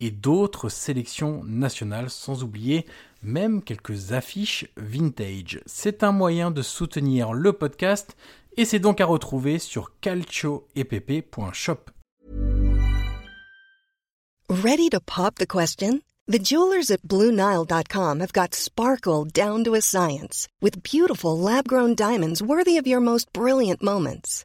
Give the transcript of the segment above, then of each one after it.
et d'autres sélections nationales, sans oublier même quelques affiches vintage. C'est un moyen de soutenir le podcast et c'est donc à retrouver sur calcioepp.shop. Ready to pop the question? The jewelers at BlueNile.com have got sparkle down to a science with beautiful lab-grown diamonds worthy of your most brilliant moments.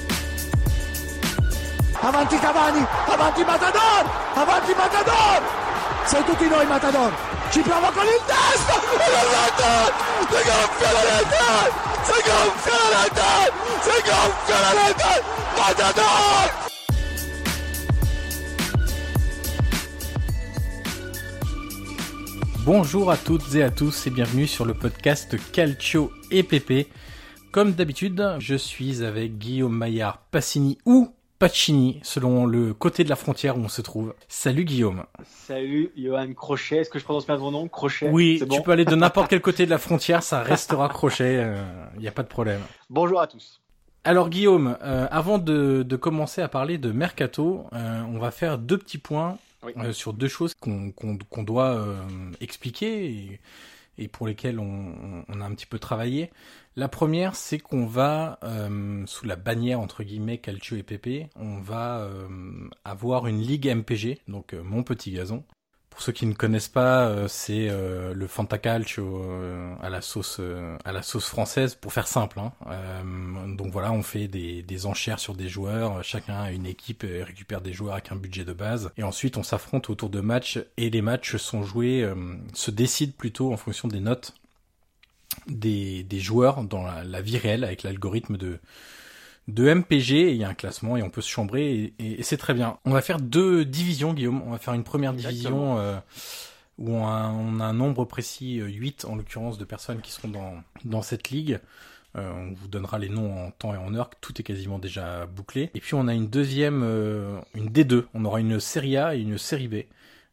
Avanti Cavani, avanti Matador, avanti Matador, sei tutti noi Matador, ci prova con il rete, si gonfia la rete, si gonfia la rete, si gonfia la rete, Matador! Bonjour à toutes et à tous et bienvenue sur le podcast Calcio EPP. Comme d'habitude, je suis avec Guillaume Maillard Passini ou Pacini, selon le côté de la frontière où on se trouve. Salut Guillaume. Salut Johan Crochet, est-ce que je prononce bien ton nom Crochet Oui, tu peux aller de n'importe quel côté de la frontière, ça restera crochet, il n'y a pas de problème. Bonjour à tous. Alors Guillaume, euh, avant de, de commencer à parler de Mercato, euh, on va faire deux petits points Oui. euh, sur deux choses qu'on doit euh, expliquer et, et pour lesquelles on, a un petit peu travaillé. La première, c'est qu'on va, euh, sous la bannière entre guillemets Calcio et PP, on va euh, avoir une ligue MPG, donc euh, mon petit gazon. Pour ceux qui ne connaissent pas, euh, c'est euh, le Fantacalcio euh, à la sauce à la sauce française, pour faire simple. Hein. Donc voilà, on fait des, des enchères sur des joueurs. Chacun a une équipe et récupère des joueurs avec un budget de base. Et ensuite, on s'affronte autour de matchs et les matchs sont joués, se décident plutôt en fonction des notes des, des joueurs dans la vie réelle avec l'algorithme de de MPG, et il y a un classement et on peut se chambrer et, et- et c'est très bien. On va faire deux divisions, Guillaume. On va faire une première division euh, où on a, on a un nombre précis, euh, 8 en l'occurrence, de personnes qui seront dans, dans cette ligue. Euh, on vous donnera les noms en temps et en heure, tout est quasiment déjà bouclé. Et puis on a une deuxième, euh, une D2. On aura une série A et une série B.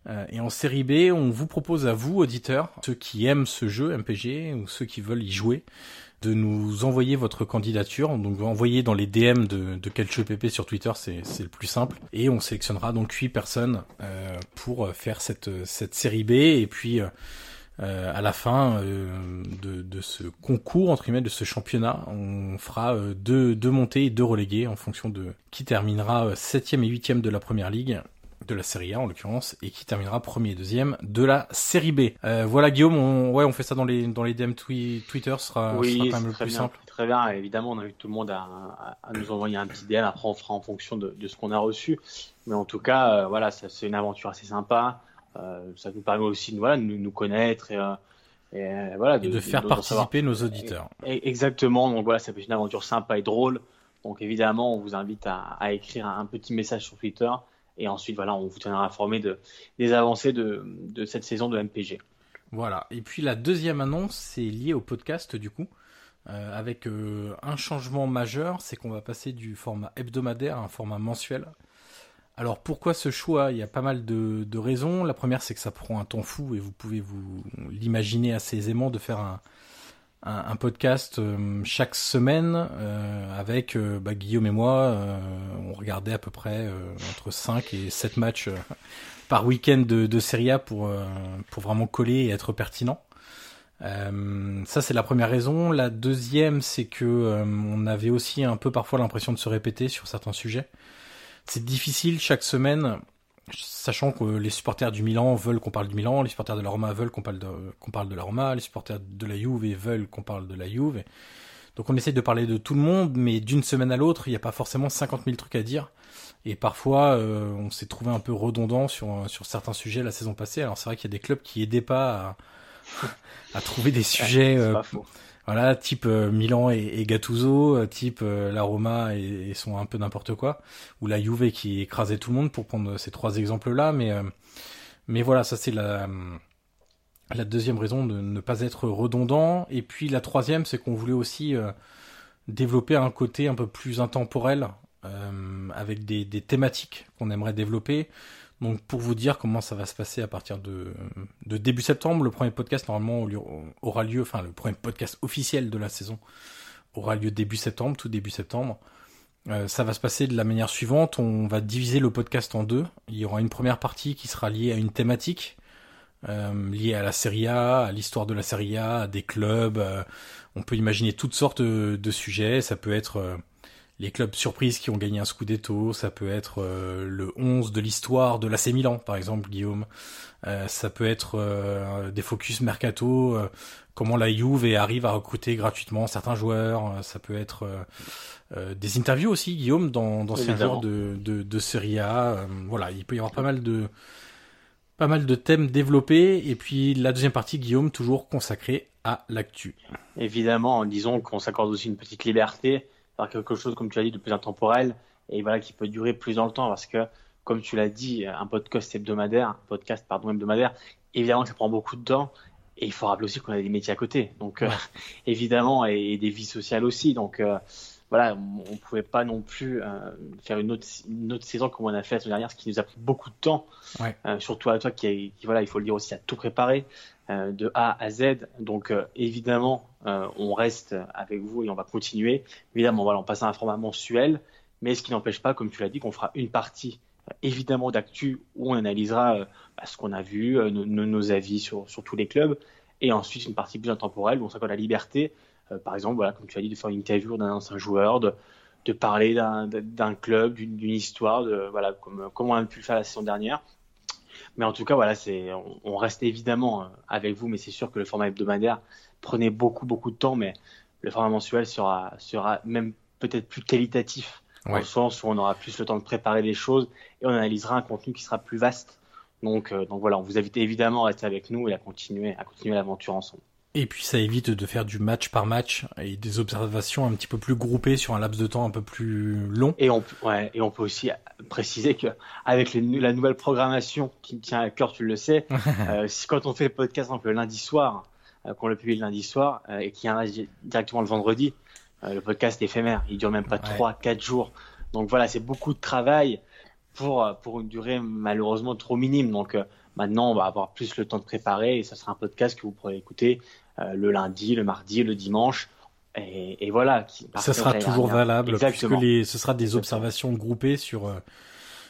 Euh, et en série B, on vous propose à vous, auditeurs, ceux qui aiment ce jeu MPG ou ceux qui veulent y jouer, de nous envoyer votre candidature. Donc envoyez dans les DM de, de PP sur Twitter, c'est le plus simple. Et on sélectionnera donc 8 personnes euh, pour faire cette, cette série B. Et puis euh, euh, à la fin euh, de, ce concours, entre guillemets, de ce championnat, on fera euh, deux, deux montées et deux relégués en fonction de qui terminera euh, septième et huitième de la première ligue. De la série A en l'occurrence et qui terminera premier et deuxième de la série B. Euh, voilà Guillaume, on, ouais on fait ça dans les dans les DM Twitter, ce sera, oui, sera quand même le plus bien, simple. Très bien, évidemment on invite tout le monde à, à, à nous envoyer un petit DM, après on fera en fonction de, de ce qu'on a reçu. Mais en tout cas, euh, voilà, c'est une aventure assez sympa. Euh, ça nous permet aussi de voilà, nous, nous connaître et, et voilà, Et de, faire participer nos auditeurs. Exactement, donc voilà, ça peut être une aventure sympa et drôle. Donc évidemment, on vous invite à, à écrire un petit message sur Twitter et ensuite voilà, on vous tiendra informé de, des avancées de, cette saison de MPG. Voilà. Et puis la deuxième annonce, c'est lié au podcast du coup, euh, avec euh, un changement majeur, c'est qu'on va passer du format hebdomadaire à un format mensuel. Alors pourquoi ce choix? Il y a pas mal de, de raisons. La première, c'est que ça prend un temps fou et vous pouvez vous l'imaginer assez aisément de faire un, un, un podcast euh, chaque semaine euh, avec euh, bah, Guillaume et moi. on regardait à peu près entre 5 et 7 matchs par week-end de, de Serie A pour, pour vraiment coller et être pertinent. Euh, ça c'est la première raison. La deuxième c'est que euh, on avait aussi un peu parfois l'impression de se répéter sur certains sujets. C'est difficile chaque semaine, sachant que les supporters du Milan veulent qu'on parle du Milan, les supporters de la Roma veulent qu'on parle de qu'on parle de la Roma, les supporters de la Juve veulent qu'on parle de la Juve. Donc on essaye de parler de tout le monde, mais d'une semaine à l'autre, il n'y a pas forcément 50 000 trucs à dire. Et parfois, euh, on s'est trouvé un peu redondant sur, sur certains sujets la saison passée. Alors c'est vrai qu'il y a des clubs qui aidaient pas à, à trouver des sujets, C'est euh, pas faux. Voilà, type euh, Milan et, et Gattuso, euh, type euh, la Roma et, et sont un peu n'importe quoi, ou la Juve qui écrasait tout le monde pour prendre ces trois exemples-là. Mais, euh, mais voilà, ça c'est la, deuxième raison de ne pas être redondant. Et puis la troisième, c'est qu'on voulait aussi développer un côté un peu plus intemporel avec des thématiques qu'on aimerait développer. Donc pour vous dire comment ça va se passer à partir de, début septembre, le premier podcast normalement aura lieu, enfin le premier podcast officiel de la saison aura lieu début septembre, tout début septembre. Euh, ça va se passer de la manière suivante, on va diviser le podcast en deux. Il y aura une première partie qui sera liée à une thématique, euh, liée à la Serie A, à l'histoire de la Serie A, à des clubs. euh, on peut imaginer toutes sortes de, sujets. Ça peut être les clubs surprises qui ont gagné un Scudetto, ça peut être euh, le 11 de l'histoire de l'AC Milan, par exemple, Guillaume. Euh, ça peut être euh, des focus mercato, euh, comment la Juve arrive à recruter gratuitement certains joueurs. Euh, ça peut être euh, euh, des interviews aussi, Guillaume, dans, dans ces joueurs de, de, de Serie A. Voilà, il peut y avoir pas mal de pas mal de thèmes développés. Et puis la deuxième partie, Guillaume, toujours consacrée à l'actu. Évidemment, disons qu'on s'accorde aussi une petite liberté, faire quelque chose, comme tu as dit, de plus intemporel et voilà, qui peut durer plus dans le temps parce que, comme tu l'as dit, un podcast hebdomadaire, un podcast, pardon, hebdomadaire, évidemment que ça prend beaucoup de temps et il faut rappeler aussi qu'on a des métiers à côté. Donc, euh, évidemment, et, des vies sociales aussi. Donc, euh, voilà, on ne pouvait pas non plus euh, faire une autre, une autre saison comme on a fait la saison dernière, ce qui nous a pris beaucoup de temps. Ouais. Surtout à toi qui, qui, voilà, il faut le dire aussi, a tout préparé euh, de A à Z. Donc euh, évidemment, euh, on reste avec vous et on va continuer. Évidemment, on passe à un format mensuel, mais ce qui n'empêche pas, comme tu l'as dit, qu'on fera une partie euh, évidemment d'actu où on analysera euh, bah, ce qu'on a vu, euh, nos, avis sur, sur tous les clubs, et ensuite une partie plus intemporelle où on s'accorde la liberté, euh, par exemple, voilà, comme tu as dit, de faire une interview d'un ancien joueur, de, de parler d'un club, d'une histoire, de, voilà, comme, comme on a pu le faire la saison dernière. Mais en tout cas, voilà, c'est, on, on, reste évidemment euh, avec vous, mais c'est sûr que le format hebdomadaire prenait beaucoup, beaucoup de temps, mais le format mensuel sera, sera même peut-être plus qualitatif, ouais. dans le sens où on aura plus le temps de préparer les choses et on analysera un contenu qui sera plus vaste. Donc, euh, donc voilà, on vous invite évidemment à rester avec nous et à continuer, à continuer l'aventure ensemble. Et puis ça évite de faire du match par match et des observations un petit peu plus groupées sur un laps de temps un peu plus long. Et on, ouais, et on peut aussi préciser que avec les, la nouvelle programmation qui me tient à cœur, tu le sais, euh, si quand on fait le podcast exemple, le lundi soir, euh, qu'on le publie le lundi soir euh, et qu'il y a un directement le vendredi, euh, le podcast est éphémère, il dure même pas trois, quatre jours. Donc voilà, c'est beaucoup de travail pour pour une durée malheureusement trop minime. Donc Maintenant, on va avoir plus le temps de préparer et ça sera un podcast que vous pourrez écouter euh, le lundi, le mardi, le dimanche. Et, et voilà. Qui, ça sera toujours valable Exactement. puisque les, ce sera des observations groupées sur, euh,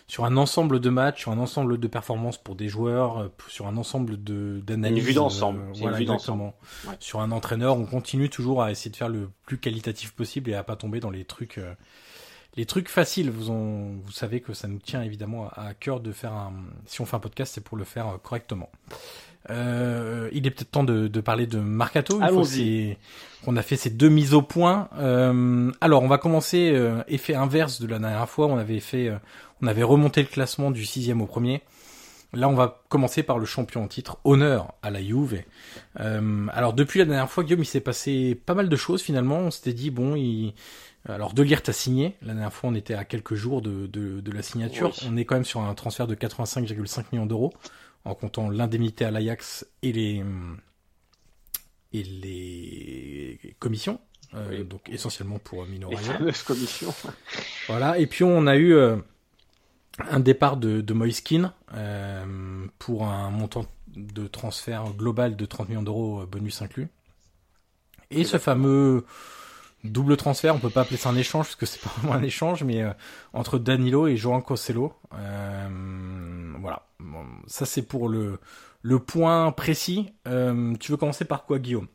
sur un ensemble de matchs, sur un ensemble de performances pour des joueurs, euh, sur un ensemble d'analyses. Une vue d'ensemble. voilà, exactement. Ouais. Sur un entraîneur, on continue toujours à essayer de faire le plus qualitatif possible et à pas tomber dans les trucs les trucs faciles. Vous, vous savez que ça nous tient évidemment à, cœur de faire un. Si on fait un podcast, c'est pour le faire euh, correctement. Euh, il est peut-être temps de, de, parler de Marcato. On a fait ces deux mises au point. Euh, alors, on va commencer euh, effet inverse de la dernière fois. On avait fait, euh, on avait remonté le classement du sixième au premier. Là, on va commencer par le champion en titre. Honneur à la Juve. Euh, alors, depuis la dernière fois, Guillaume, il s'est passé pas mal de choses finalement. On s'était dit, bon, il... Alors, De Ligt a signé. La dernière fois, on était à quelques jours de, de, de la signature. On est quand même sur un transfert de 85,5 millions d'euros, en comptant l'indemnité à l'Ajax et les, et les commissions. Euh, donc essentiellement pour Mino Les fameuses commissions. Voilà. Et puis on a eu euh, un départ de, de Moiskin euh, pour un montant de transfert global de 30 millions d'euros, euh, bonus inclus. Et ce fameux double transfert, on peut pas appeler ça un échange parce que c'est pas vraiment un échange, mais euh, entre Danilo et Joan Cosello. Euh, voilà, ça c'est pour le le point précis. Euh, tu veux commencer par quoi, Guillaume?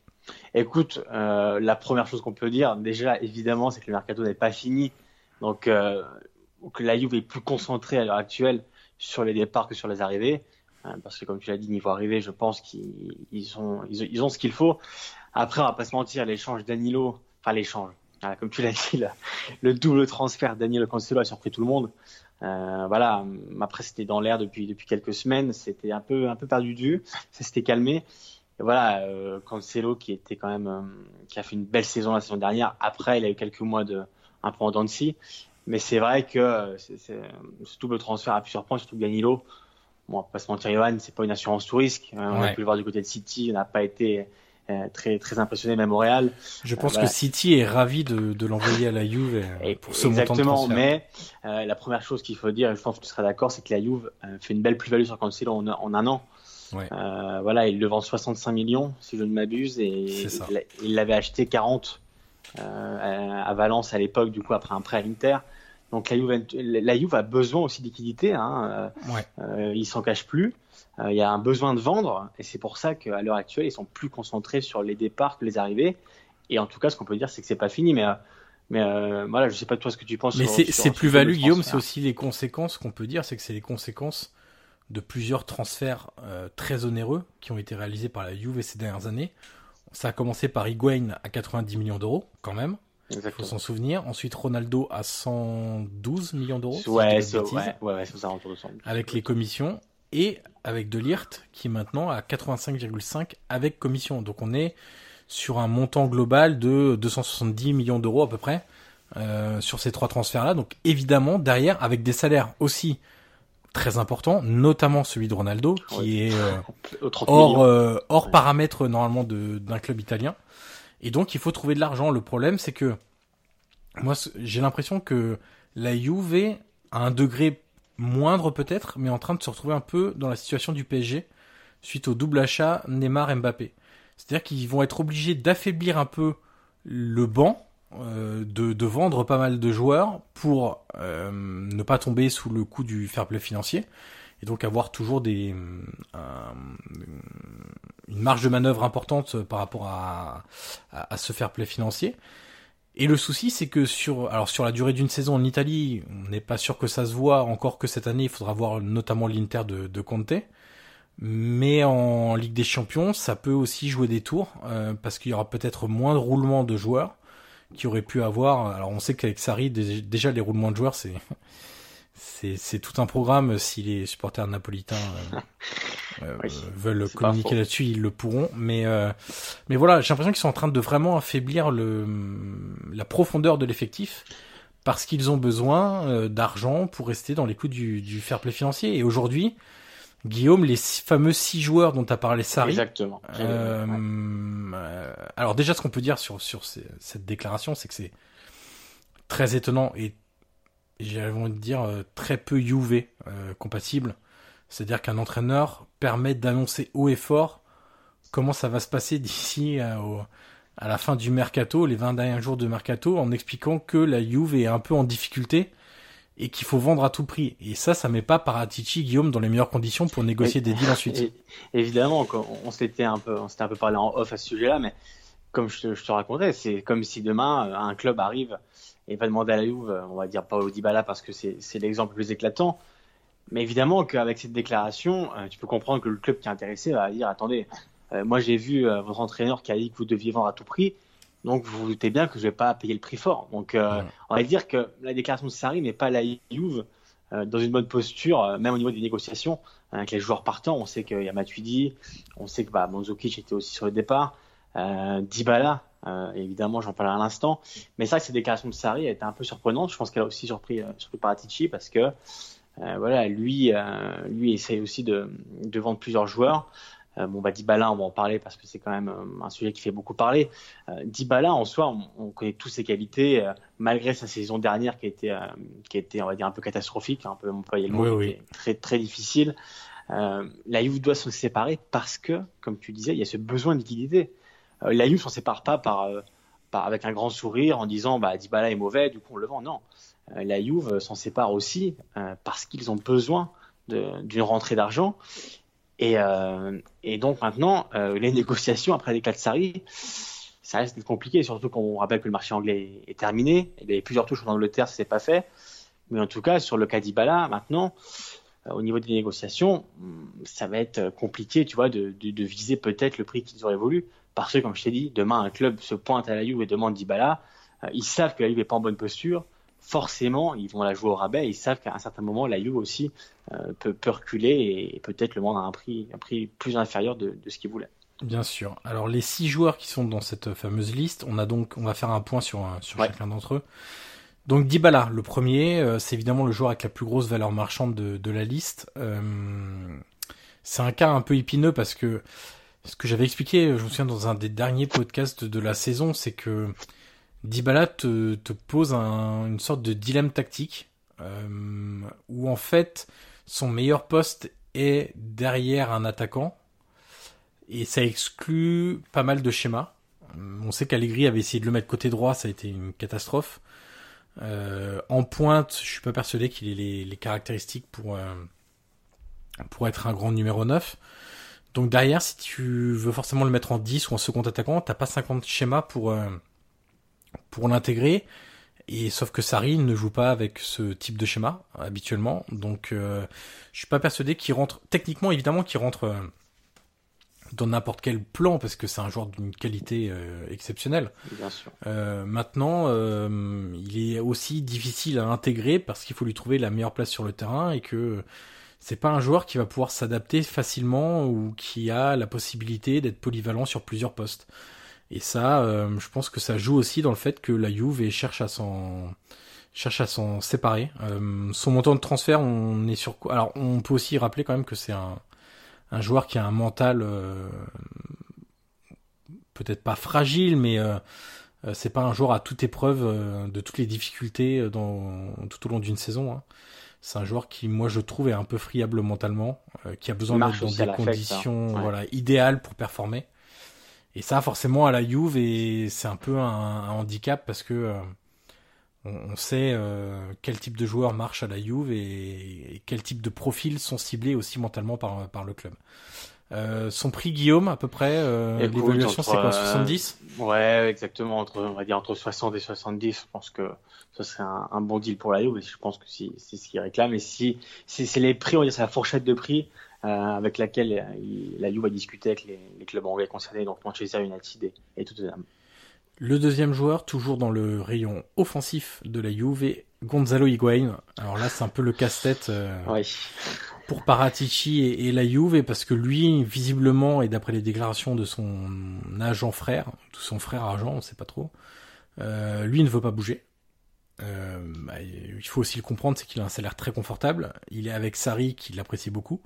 Écoute, la première chose qu'on peut dire, déjà évidemment, c'est que le mercato n'est pas fini, donc que la Juve est plus concentrée à l'heure actuelle sur les départs que sur les arrivées. Hein, parce que comme tu l'as dit, niveau arrivée, je pense qu'ils ils ont, ils, ce qu'il faut. Après, on va pas se mentir, l'échange Danilo, enfin l'échange, voilà, comme tu l'as dit, le, le, double transfert Danilo Cancelo a surpris tout le monde. Euh, voilà, après c'était dans l'air depuis depuis quelques semaines, c'était un peu un peu perdu de vue, ça s'était calmé. Et voilà, euh, Cancelo qui était quand même euh, qui a fait une belle saison la saison dernière. Après, il a eu quelques mois de un peu en. Mais c'est vrai que c'est, c'est, ce double transfert a pu surprendre, surtout Danilo. Bon, on va pas se mentir, Johan, c'est pas une assurance tout risque. Euh, on a pu le voir du côté de City, on n'a pas été euh, très très impressionné même au Real. Je pense euh, voilà. que City est ravi de, de l'envoyer à la Juve et pour ce Exactement, mais euh, la première chose qu'il faut dire, et je pense que tu seras d'accord, c'est que la Juve fait une belle plus-value sur Cancelo en, en un an. Ouais. Euh, voilà, il le vend 65 millions, si je ne m'abuse, et il l'avait acheté 40 euh, à Valence à l'époque, du coup après un prêt à l'Inter. Donc la Juve, la Juve a besoin aussi de liquidité, hein. ouais. euh, il s'en cache plus. Euh, il y a un besoin de vendre, et c'est pour ça qu'à l'heure actuelle, ils sont plus concentrés sur les départs que les arrivées. Et en tout cas, ce qu'on peut dire, c'est que c'est pas fini, mais mais euh, voilà, je sais pas toi ce que tu penses. Mais c'est plus value, Guillaume, c'est aussi les conséquences qu'on peut dire, c'est que c'est les conséquences de plusieurs transferts euh, très onéreux qui ont été réalisés par la Juve ces dernières années. Ça a commencé par Higuain à 90 millions d'euros, quand même. Il faut s'en souvenir. Ensuite, Ronaldo à 112 millions d'euros. Ouais, c'est ouais, ouais, ouais, ça autour de 100. Avec les commissions. Et avec De Ligt, qui est maintenant à 85,5 avec commission. Donc on est sur un montant global de 270 millions d'euros à peu près euh, sur ces trois transferts-là. Donc évidemment, derrière, avec des salaires aussi très importants, notamment celui de Ronaldo, qui Ouais. est euh, Au 30 hors, euh, hors Ouais. paramètre normalement d'un club italien. Et donc il faut trouver de l'argent. Le problème c'est que moi j'ai l'impression que la Juve à un degré moindre peut-être, mais en train de se retrouver un peu dans la situation du PSG suite au double achat Neymar-Mbappé. C'est-à-dire qu'ils vont être obligés d'affaiblir un peu le banc, euh, de, de vendre pas mal de joueurs pour euh, ne pas tomber sous le coup du fair play financier et donc avoir toujours des un- une marge de manœuvre importante par rapport à, à, à ce fair play financier. Et le souci, c'est que sur, alors sur la durée d'une saison en Italie, on n'est pas sûr que ça se voit encore que cette année. Il faudra voir notamment l'Inter de, de Conte. Mais en Ligue des Champions, ça peut aussi jouer des tours euh, parce qu'il y aura peut-être moins de roulements de joueurs qui auraient pu avoir. Alors on sait qu'avec Sarri, dé- déjà les roulements de joueurs, c'est c'est c'est tout un programme. Si les supporters napolitains euh, euh, veulent communiquer là-dessus, ils le pourront. Mais euh, mais voilà, j'ai l'impression qu'ils sont en train de vraiment affaiblir le la profondeur de l'effectif parce qu'ils ont besoin euh, d'argent pour rester dans les clous du, du fair play financier. Et aujourd'hui, Guillaume, les six- fameux six joueurs dont tu as parlé, Sarri, Exactement. euh, euh, alors déjà, ce qu'on peut dire sur, sur ces- cette déclaration, c'est que c'est très étonnant et j'ai envie de dire euh, très peu UV euh, compatible. C'est-à-dire qu'un entraîneur permet d'annoncer haut et fort comment ça va se passer d'ici à, à la fin du mercato, les 20 derniers jours de mercato, en expliquant que la Juve est un peu en difficulté et qu'il faut vendre à tout prix. Et ça, ça met pas Paratici, Guillaume, dans les meilleures conditions pour négocier des deals ensuite. Et- évidemment, on s'était un peu, on s'était un peu parlé en off à ce sujet-là, mais comme je te, je te racontais, c'est comme si demain euh, un club arrive et va demander à la Juve, on va dire Paolo Dybala parce que c'est l'exemple le plus éclatant. Mais évidemment qu'avec cette déclaration, tu peux comprendre que le club qui est intéressé va dire attendez, moi j'ai vu votre entraîneur qui a dit que vous deviez vendre à tout prix. Donc vous vous doutez bien que je vais pas payer le prix fort. Donc on va dire que la déclaration de Sarri n'est pas la Juve euh, dans une bonne posture, euh, même au niveau des négociations hein, avec les joueurs partants. On sait qu'il y a Matuidi, on sait que bah, Manzukic était aussi sur le départ, euh, Dybala, euh, évidemment, j'en parlerai à l'instant. Mais ça, ces déclarations de Sarri a été un peu surprenante. Je pense qu'elle a aussi surpris, euh, surpris Paratici parce que voilà, lui, lui essaye aussi de, de vendre plusieurs joueurs. Euh, bon, bah, Dybala, on va en parler parce que c'est quand même euh, un sujet qui fait beaucoup parler. Euh, Dybala, en soi, on, connaît tous ses qualités, euh, malgré sa saison dernière qui a été, qui a été, on va dire, un peu catastrophique, un peu employé le mot, très, très difficile. la Juve doit se séparer parce que, comme tu disais, il y a ce besoin de liquidité. la Juve s'en sépare pas par, par, avec un grand sourire en disant, bah, Dybala est mauvais, du coup on le vend. Non. la Juve s'en sépare aussi parce qu'ils ont besoin d'une rentrée d'argent et, euh, et donc maintenant, euh, les négociations après l'éclat de Sarri, ça reste compliqué, surtout quand on rappelle que le marché anglais est terminé. Il y a plusieurs touches en Angleterre, ça s'est pas fait. Mais en tout cas, sur le cas d'Ibala, maintenant, euh, au niveau des négociations, ça va être compliqué, tu vois, de, de, de viser peut-être le prix qu'ils auraient voulu. Parce que, comme je t'ai dit, demain, un club se pointe à la Juve et demande Dybala. Euh, ils savent que la Juve n'est pas en bonne posture forcément, ils vont la jouer au rabais. Ils savent qu'à un certain moment, la Juve aussi euh, peut, peut, reculer et, peut-être le vendre à un prix, un prix plus inférieur de, de ce qu'ils voulaient. Bien sûr. Alors les six joueurs qui sont dans cette fameuse liste, on a donc, on va faire un point sur, sur chacun d'entre eux. Donc Dybala, le premier, euh, c'est évidemment le joueur avec la plus grosse valeur marchande de, de la liste. Euh, c'est un cas un peu épineux parce que ce que j'avais expliqué, je me souviens dans un des derniers podcasts de la saison, c'est que Dybala te, te pose un, une sorte de dilemme tactique euh, où en fait son meilleur poste est derrière un attaquant et ça exclut pas mal de schémas. On sait qu'Allegri avait essayé de le mettre côté droit, ça a été une catastrophe. Euh, en pointe, je suis pas persuadé qu'il ait les, caractéristiques pour euh, pour être un grand numéro 9. Donc derrière, si tu veux forcément le mettre en 10 ou en second attaquant, t'as pas 50 schémas pour euh, pour l'intégrer. Et sauf que Sarri ne joue pas avec ce type de schéma habituellement, donc euh, je suis pas persuadé qu'il rentre techniquement évidemment qu'il rentre euh, dans n'importe quel plan parce que c'est un joueur d'une qualité euh, exceptionnelle. Bien sûr. Euh, maintenant, euh, il est aussi difficile à intégrer parce qu'il faut lui trouver la meilleure place sur le terrain et que c'est pas un joueur qui va pouvoir s'adapter facilement ou qui a la possibilité d'être polyvalent sur plusieurs postes. Et ça, euh, je pense que ça joue aussi dans le fait que la Juve cherche à s'en cherche à s'en séparer. Euh, son montant de transfert, on est sur quoi? Alors, on peut aussi rappeler quand même que c'est un, un joueur qui a un mental euh, peut-être pas fragile, mais euh, euh c'est pas un joueur à toute épreuve euh, de toutes les difficultés dans, tout au long d'une saison. Hein. C'est un joueur qui, moi, je trouve, est un peu friable mentalement, qui a besoin d'être dans des hein. conditions ouais. voilà, idéales pour performer. Et ça, forcément, à la Juve, et c'est un peu un, un, handicap parce que euh, on, on, sait euh, quel type de joueurs marche à la Juve et, et quel type de profils sont ciblés aussi mentalement par, par le club. Euh, son prix Guillaume à peu près l'évaluation c'est quoi 70 ouais exactement entre on va dire entre 60 et 70 je pense que ça serait un, un bon deal pour la Juve je pense que si, c'est ce qu'il réclame et si, si c'est les prix on va dire c'est la fourchette de prix avec laquelle il, la Juve a discuté avec les, les, clubs anglais concernés, donc Manchester United et, et Tottenham. Le deuxième joueur, toujours dans le rayon offensif de la Juve, est Gonzalo Higuain. Alors là, c'est un peu le casse-tête euh, oui. pour Paratici et, et, la Juve, parce que lui, visiblement, et d'après les déclarations de son agent frère, de son frère agent, on sait pas trop, euh, lui ne veut pas bouger. Euh, bah, il faut aussi le comprendre, c'est qu'il a un salaire très confortable. Il est avec Sarri, qui l'apprécie beaucoup.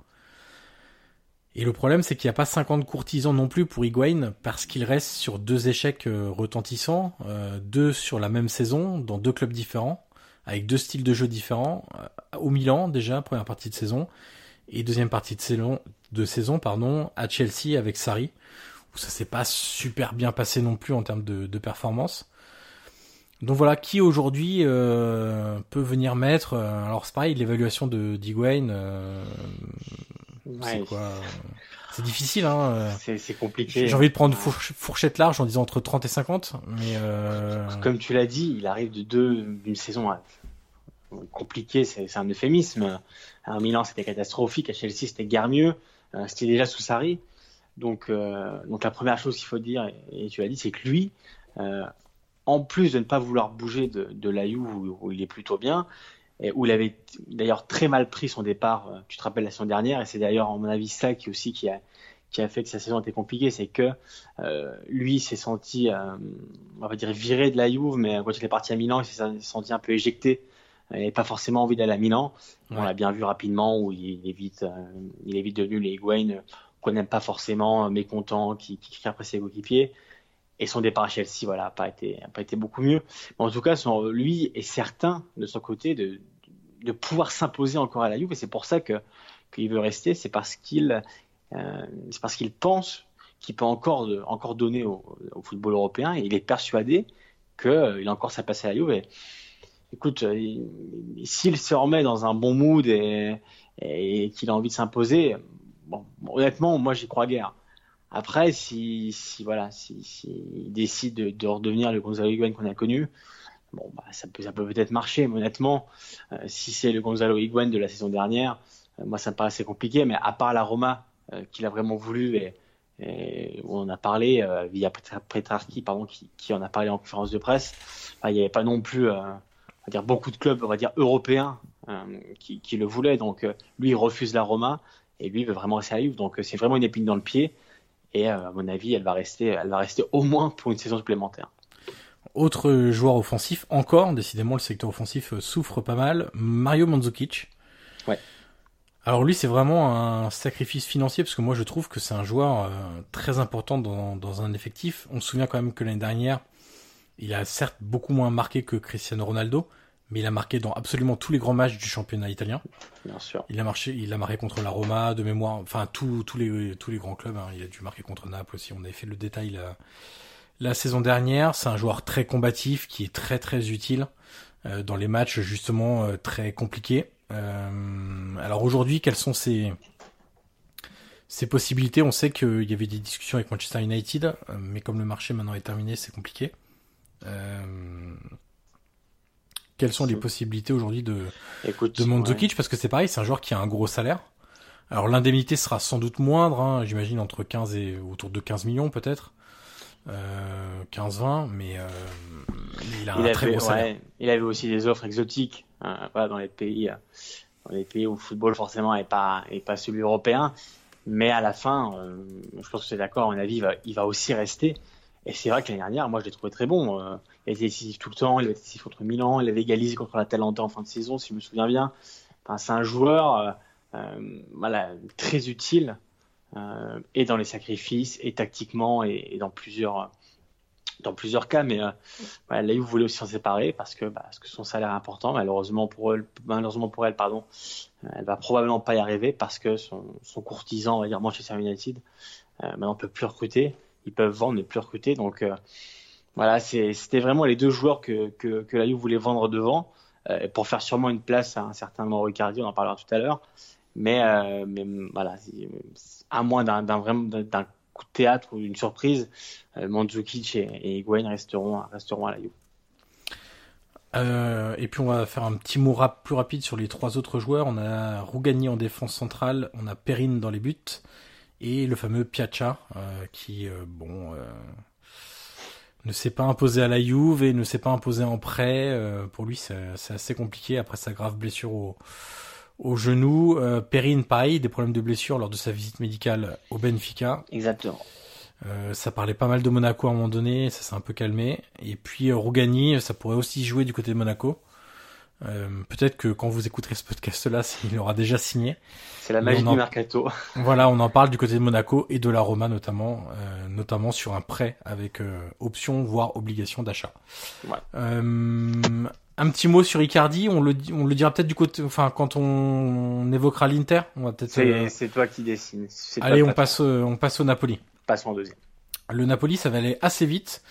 Et le problème, c'est qu'il n'y a pas 50 courtisans non plus pour Higuain, parce qu'il reste sur deux échecs euh, retentissants, euh, deux sur la même saison, dans deux clubs différents, avec deux styles de jeu différents. Euh, au Milan, déjà, première partie de saison, et deuxième partie de saison, pardon, à Chelsea avec Sarri, où ça s'est pas super bien passé non plus en termes de, performance. Donc voilà, qui aujourd'hui peut venir mettre. Alors c'est pareil, l'évaluation de C'est quoi C'est difficile, hein. C'est compliqué. J'ai envie de prendre fourchette large en disant entre 30 et 50, mais comme tu l'as dit, il arrive de deux d'une saison compliquée, c'est un euphémisme. À Milan, c'était catastrophique. À Chelsea, c'était guère mieux. C'était déjà sous Sarri. Donc, donc la première chose qu'il faut dire, et tu l'as dit, c'est que lui, en plus de ne pas vouloir bouger de, de la où, il est plutôt bien, et où il avait d'ailleurs très mal pris son départ, euh, tu te rappelles la saison dernière, et c'est d'ailleurs, à mon avis, ça qui aussi qui a, qui a fait que sa saison était compliquée, c'est que euh, lui s'est senti, euh, on va dire, viré de la Juve, mais quand il est parti à Milan, il s'est senti un peu éjecté. Il n'avait pas forcément envie d'aller à Milan. On l'a bien vu rapidement où il est vite, il est vite devenu les Higuain qu'on n'aime pas forcément, mécontent, qui, qui crie après ses coéquipiers. Et son départ à Chelsea voilà a pas été a pas été beaucoup mieux. Mais en tout cas son, lui est certain de son côté de, de pouvoir s'imposer encore à la Juve et c'est pour ça que qu'il veut rester. C'est parce qu'il euh, c'est parce qu'il pense qu'il peut encore encore donner au, football européen et il est persuadé qu'il euh, a encore sa place à la Juve. Écoute euh, s'il se remet dans un bon mood et, qu'il a envie de s'imposer honnêtement moi j'y crois guère. Après, si, voilà, si, décide de, de, redevenir le Gonzalo Higuain qu'on a connu, bon, bah, ça peut, peut-être marcher. Mais honnêtement, euh, si c'est le Gonzalo Higuain de la saison dernière, euh, moi, ça me paraît assez compliqué. Mais à part la Roma, euh, qu'il a vraiment voulu et, où on a parlé via Petrarchi, pardon, qui, en a parlé en conférence de presse, bah, il n'y avait pas non plus, on dire, beaucoup de clubs, on va dire européens, qui, le voulaient. Donc, lui, il refuse la Roma et lui, il veut vraiment rester à Juve. Donc, c'est vraiment une épine dans le pied. Et à mon avis, elle va rester, elle va rester au moins pour une saison supplémentaire. Autre joueur offensif, encore, décidément le secteur offensif euh, souffre pas mal, Mario Mandzukic. Ouais. Alors lui, c'est vraiment un sacrifice financier parce que moi, je trouve que c'est un joueur euh, très important dans, dans, un effectif. On se souvient quand même que l'année dernière, il a certes beaucoup moins marqué que Cristiano Ronaldo, mais il a marqué dans absolument tous les grands matchs du championnat italien. Bien sûr. Il a marqué, il a marqué contre la Roma de mémoire, enfin tous les tous les grands clubs. Hein. Il a dû marquer contre Naples aussi. On avait fait le détail la, la saison dernière. C'est un joueur très combatif qui est très très utile euh, dans les matchs justement euh, très compliqués. Euh, alors aujourd'hui, quelles sont ses ses possibilités? On sait qu'il y avait des discussions avec Manchester United, mais comme le marché maintenant est terminé, c'est compliqué. Euh, quelles sont les possibilités aujourd'hui de, de Mandzukic? Parce que c'est pareil, c'est un joueur qui a un gros salaire. Alors l'indemnité sera sans doute moindre, hein, j'imagine entre 15 et autour de 15 millions peut-être. Euh, 15-20, mais, euh, il a un très gros salaire. il avait aussi des offres exotiques hein, dans les pays dans les pays où le football forcément n'est pas est pas celui européen. Mais à la fin, euh, je pense que c'est d'accord, à mon avis, il va, il va aussi rester. Et c'est vrai que l'année dernière, moi, je l'ai trouvé très bon. Euh, il était décisif tout le temps, il était décisif contre Milan, il avait égalisé contre la Talenta en fin de saison, si je me souviens bien. Enfin, c'est un joueur euh, euh voilà, très utile, euh, et dans les sacrifices, et tactiquement, et, dans plusieurs dans plusieurs cas, mais euh, voilà, là, aussi s'en séparer parce que, bah, parce que son salaire est important. Malheureusement pour elle, malheureusement pour elle, pardon, elle va probablement pas y arriver parce que son, son courtisan, on va dire Manchester United, euh, maintenant peut plus recruter ils peuvent vendre ne plus recruter. Donc euh, voilà, c'était vraiment les deux joueurs que, que, que la Juve voulait vendre devant euh, pour faire sûrement une place à un certain Mauro Icardi, on en parlera tout à l'heure. Mais, euh, mais voilà, à moins d'un coup de théâtre ou d'une surprise, Mandzukic et, et Higuain resteront, resteront à la Juve. Euh, et puis on va faire un petit mot rap plus rapide sur les trois autres joueurs. On a Rougani en défense centrale, on a Perrine dans les buts, et le fameux Piaccia euh, qui euh, bon euh, ne s'est pas imposé à la Juve et ne s'est pas imposé en prêt. pour lui, c'est assez compliqué après sa grave blessure au, au genou. Perrine, pareil, des problèmes de blessure lors de sa visite médicale au Benfica. Exactement. Euh, ça parlait pas mal de Monaco à un moment donné, ça s'est un peu calmé. Et puis Rougani, ça pourrait aussi jouer du côté de Monaco. Euh, peut-être que quand vous écouterez ce podcast-là, il aura déjà signé. C'est la magie du mercato. Voilà, on en parle du côté de Monaco et de la Roma notamment, euh, notamment sur un prêt avec euh, option voire obligation d'achat. Ouais. Un petit mot sur Icardi, on le on le dira peut-être du côté, enfin quand on, évoquera l'Inter, on va peut-être. C'est toi qui dessine. Allez, on passe on passe au Napoli. Passons en deuxième. Le Napoli, ça va aller assez vite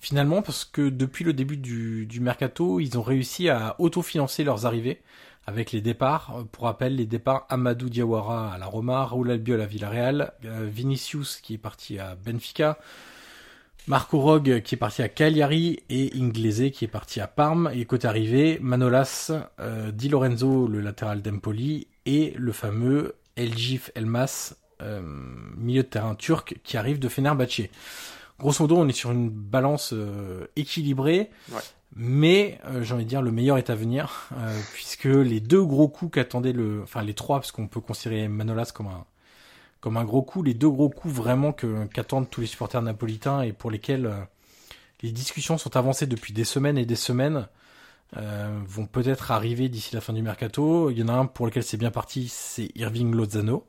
finalement parce que depuis le début du, du mercato, ils ont réussi à autofinancer leurs arrivées avec les départs. Pour rappel, les départs Amadou Diawara à la Roma, Raoul Albiol à Villarreal, Vinicius qui est parti à Benfica, Marco Rog qui est parti à Cagliari et Inglese qui est parti à Parme. Et côté arrivé, Manolas, euh, Di Lorenzo, le latéral d'Empoli, et le fameux Elgif Elmas, euh, milieu de terrain turc, qui arrive de Fenerbahçe. Grosso modo, on est sur une balance euh, équilibrée, mais euh, j'ai envie de dire le meilleur est à venir, puisque les deux gros coups qu'attendait le, enfin les trois, parce qu'on peut considérer Manolas comme un comme un gros coup, les deux gros coups vraiment que qu'attendent tous les supporters napolitains et pour lesquels euh, les discussions sont avancées depuis des semaines et des semaines euh, vont peut-être arriver d'ici la fin du mercato. Il y en a un pour lequel c'est bien parti, c'est Irving Lozano,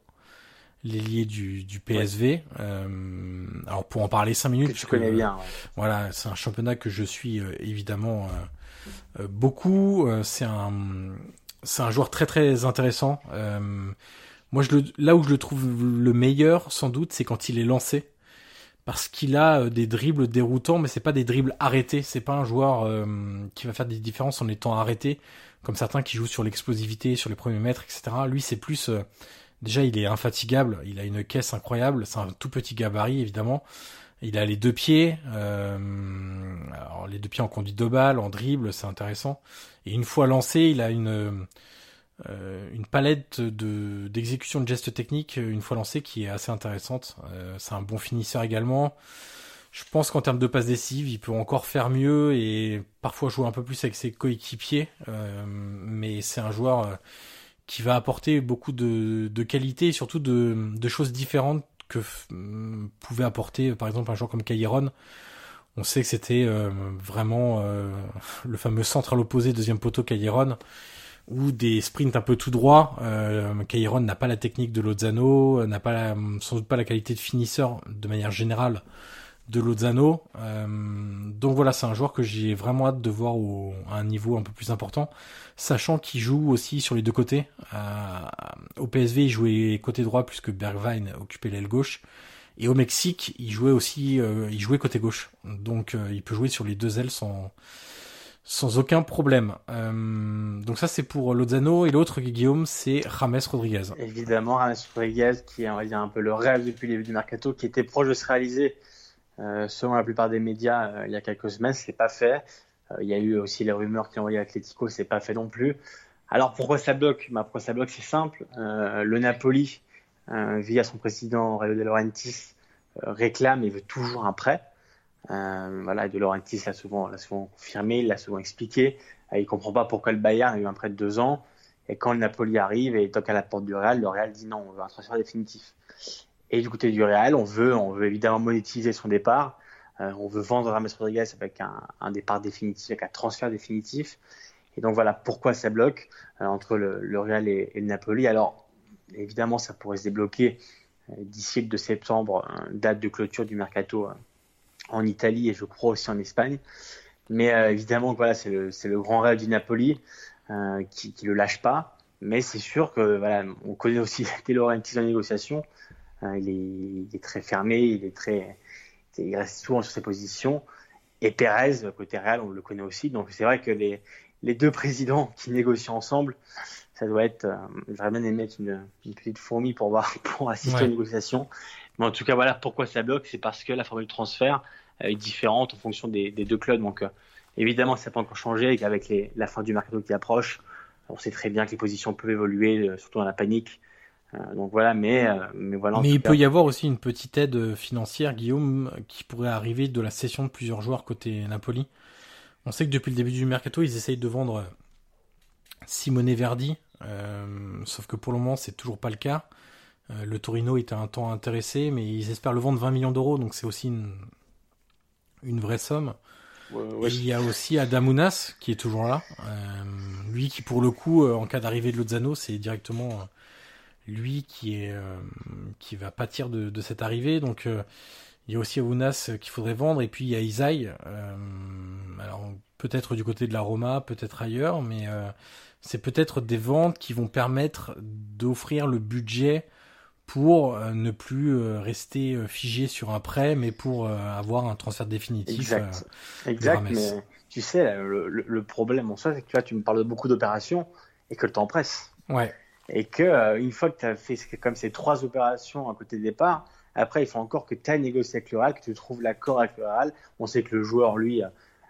l'ailier du, du PSV. Euh, alors pour en parler cinq minutes, que tu connais bien. Voilà, c'est un championnat que je suis évidemment beaucoup. c'est un c'est un joueur très très intéressant. Moi, je le, là où je le trouve le meilleur, sans doute, c'est quand il est lancé. Parce qu'il a euh, des dribbles déroutants, mais c'est pas des dribbles arrêtés. C'est pas un joueur euh, qui va faire des différences en étant arrêté, comme certains qui jouent sur l'explosivité, sur les premiers mètres, etc. Lui, c'est plus... Euh, déjà, il est infatigable. Il a une caisse incroyable. C'est un tout petit gabarit, évidemment. Il a les deux pieds. alors, les deux pieds en conduite de balle, en dribble, c'est intéressant. Et une fois lancé, il a une euh, une palette de d'exécution de gestes techniques euh, une fois lancé qui est assez intéressante. Euh, c'est un bon finisseur également. Je pense qu'en termes de passes décisives, il peut encore faire mieux et parfois jouer un peu plus avec ses coéquipiers. mais c'est un joueur qui va apporter beaucoup de, de qualité et surtout de, de choses différentes que pouvait apporter par exemple un joueur comme Cayeron. On sait que c'était vraiment le fameux centre à l'opposé deuxième poteau Cayeron ou des sprints un peu tout droit. Euh, n'a pas la technique de Lozano, n'a pas sans doute pas la qualité de finisseur de manière générale de Lozano. Euh, donc voilà, c'est un joueur que j'ai vraiment hâte de voir au, à un niveau un peu plus important, sachant qu'il joue aussi sur les deux côtés. Euh, au PSV, il jouait côté droit puisque Bergwijn occupait l'aile gauche. Et au Mexique, il jouait aussi, euh, il jouait côté gauche. Donc euh, il peut jouer sur les deux ailes sans sans aucun problème. Euh, donc ça c'est pour Lozano et l'autre Guillaume c'est James Rodriguez. Évidemment James Rodriguez qui est on va dire un peu le rêve depuis le début du mercato qui était proche de se réaliser euh, selon la plupart des médias euh, il y a quelques semaines c'est pas fait. Il y a eu aussi les rumeurs qui ont envoyé Atletico c'est pas fait non plus. Alors pourquoi ça bloque? Bah, Pourquoi ça bloque? C'est simple. Le Napoli via son président Rayo De Laurentiis réclame et veut toujours un prêt. Euh, voilà, De Laurentiis l'a souvent, l'a souvent confirmé, l'a souvent expliqué. Euh, il comprend pas pourquoi le Bayern a eu un prêt de deux ans. Et quand le Napoli arrive et toque à la porte du Real, le Real dit non, on veut un transfert définitif. Et du côté du Real, on veut, on veut évidemment monétiser son départ. Euh, on veut vendre Rames Rodriguez avec un, départ définitif, avec un transfert définitif. Et donc voilà pourquoi ça bloque euh, entre le, Real et, le Napoli. Alors évidemment, ça pourrait se débloquer d'ici le 2 septembre, date de clôture du mercato en Italie et je crois aussi en Espagne. Mais euh, évidemment, voilà, c'est le, le, grand rêve du Napoli euh, qui, qui le lâche pas. Mais c'est sûr que voilà, on connaît aussi De Laurentiis en négociation. Euh, il, est, il, est, très fermé, il est très, il reste souvent sur ses positions. Et Pérez, côté Real, on le connaît aussi. Donc c'est vrai que les, les deux présidents qui négocient ensemble, ça doit être. Euh, J'aurais bien aimé mettre une, une, petite fourmi pour voir, pour assister ouais. aux négociations. Mais en tout cas, voilà pourquoi ça bloque, c'est parce que la formule de transfert est différente en fonction des, des deux clubs. Donc, euh, évidemment, ça peut encore changer avec les, la fin du mercato qui approche. On sait très bien que les positions peuvent évoluer, euh, surtout dans la panique. Euh, donc voilà, mais, euh, mais voilà. Mais il cas. peut y avoir aussi une petite aide financière, Guillaume, qui pourrait arriver de la cession de plusieurs joueurs côté Napoli. On sait que depuis le début du mercato, ils essayent de vendre Simone Verdi, sauf que pour le moment, c'est toujours pas le cas. Euh, le Torino était un temps intéressé, mais ils espèrent le vendre 20 millions d'euros, donc c'est aussi une, une vraie somme. Ouais, ouais, il y a aussi Adamounas qui est toujours là. Euh, lui qui pour le coup, euh, en cas d'arrivée de Lozano, c'est directement lui qui est euh, qui va pâtir de, de cette arrivée. Donc il y a aussi Ounas qu'il faudrait vendre et puis il y a Isaï. alors peut-être du côté de la Roma, peut-être ailleurs, mais c'est peut-être des ventes qui vont permettre d'offrir le budget pour euh, ne plus euh, rester euh, figé sur un prêt, mais pour avoir un transfert définitif. Exact. exact mais tu sais, le, problème en soi, c'est que tu, vois, tu me parles de beaucoup d'opérations, et que le temps presse. Ouais. Et que une fois que tu as fait comme ces trois opérations à côté départ, après il faut encore que tu ailles négocier avec le Real, que tu trouves l'accord avec le Real. On sait que le joueur, lui,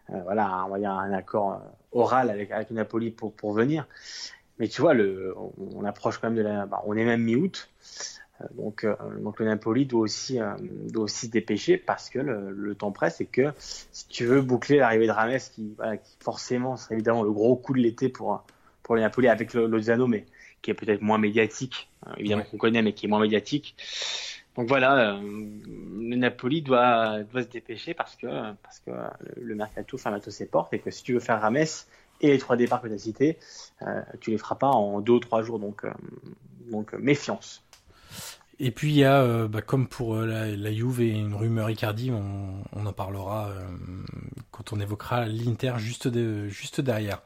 voilà, on va dire un accord oral avec, avec Napoli pour, pour venir. Mais tu vois, le, on, approche quand même de la. Bah, on est même mi-août. Euh, donc, euh, donc le Napoli doit aussi, euh, doit aussi se dépêcher parce que le, le, temps presse et que si tu veux boucler l'arrivée de Rames, qui, voilà, qui forcément serait évidemment le gros coup de l'été pour, pour le Napoli avec le Lozano, mais qui est peut-être moins médiatique, hein, évidemment qu'on connaît, mais qui est moins médiatique. Donc voilà, le Napoli doit, doit se dépêcher parce que, parce que le mercato ferme à ses portes et que si tu veux faire Rames, et les trois départs que tu as cités, euh, tu les feras pas en deux ou trois jours. Donc, euh, donc euh, méfiance. Et puis il y a, bah, comme pour la, la, Juve et une rumeur Icardi, on, on en parlera quand on évoquera l'Inter juste, de, juste derrière.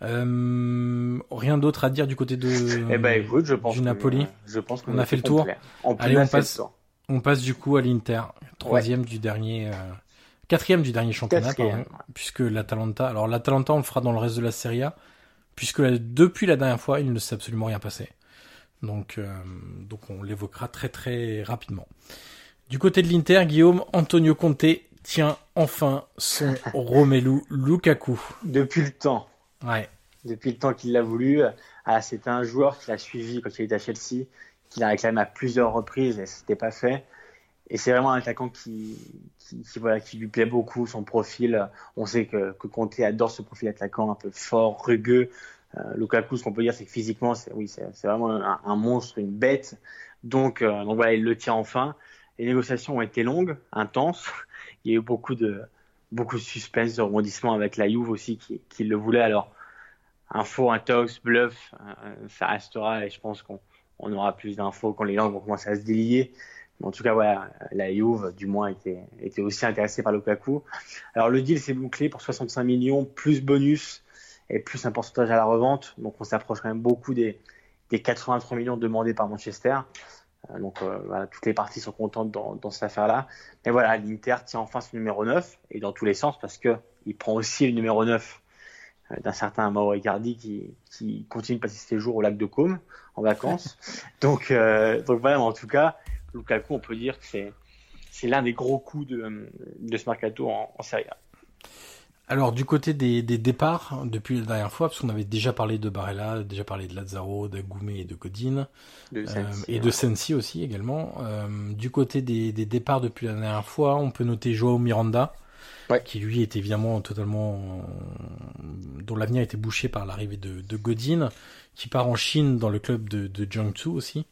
rien d'autre à dire du côté de eh ben, écoute, je pense du Napoli. je pense qu'on a fait le tour. Allez, on passe, on passe du coup à l'Inter, troisième du dernier Quatrième du dernier championnat, puisque l'Atalanta. Alors l'Atalanta, on le fera dans le reste de la Serie A, puisque depuis la dernière fois, il ne s'est absolument rien passé. Donc, euh, donc on l'évoquera très très rapidement. Du côté de l'Inter, Guillaume, Antonio Conte tient enfin son Romelu Lukaku. Depuis le temps. Ouais. Depuis le temps qu'il l'a voulu. Ah, c'est un joueur qu'il a suivi quand il était à Chelsea, qu'il a réclamé à plusieurs reprises et c'était pas fait. Et c'est vraiment un attaquant qui, qui, voilà, qui lui plaît beaucoup, son profil. On sait que, que Conte adore ce profil attaquant un peu fort, rugueux. Euh, Lukaku, ce qu'on peut dire, c'est que physiquement, c'est oui, c'est vraiment un, monstre, une bête. Donc, euh, donc voilà, il le tient enfin. Les négociations ont été longues, intenses. Il y a eu beaucoup de beaucoup de suspense, de rebondissement avec la Juve aussi qui, le voulait. Alors, info, un tox, bluff, euh, ça restera et je pense qu'on on aura plus d'infos quand les langues vont commencer à se délier en tout cas, voilà, la Juve, du moins, était, était aussi intéressée par Lukaku. Alors, le deal s'est bouclé pour 65 millions, plus bonus et plus un pourcentage à la revente. Donc, on s'approche quand même beaucoup des, des 83 millions demandés par Manchester. Euh, donc, euh, voilà, toutes les parties sont contentes dans, dans cette affaire-là. Mais voilà, l'Inter tient enfin son numéro 9, et dans tous les sens, parce que il prend aussi le numéro 9 euh, d'un certain Mauro Icardi qui, qui continue de passer ses jours au lac de Côme en vacances. donc, donc voilà, en tout cas, Lukaku, on peut dire que c'est, c'est l'un des gros coups de, de ce mercato en, en Serie A. Alors du côté des, des, départs, depuis la dernière fois, parce qu'on avait déjà parlé de Barella, déjà parlé de Lazzaro, d'Agoumé et de Godin, euh, et de Sensi aussi également. Euh, du côté des, des, départs depuis la dernière fois, on peut noter Joao Miranda, ouais. qui lui est évidemment totalement, dont l'avenir était bouché par l'arrivée de, de Godin, qui part en Chine dans le club de, de Jiangsu aussi.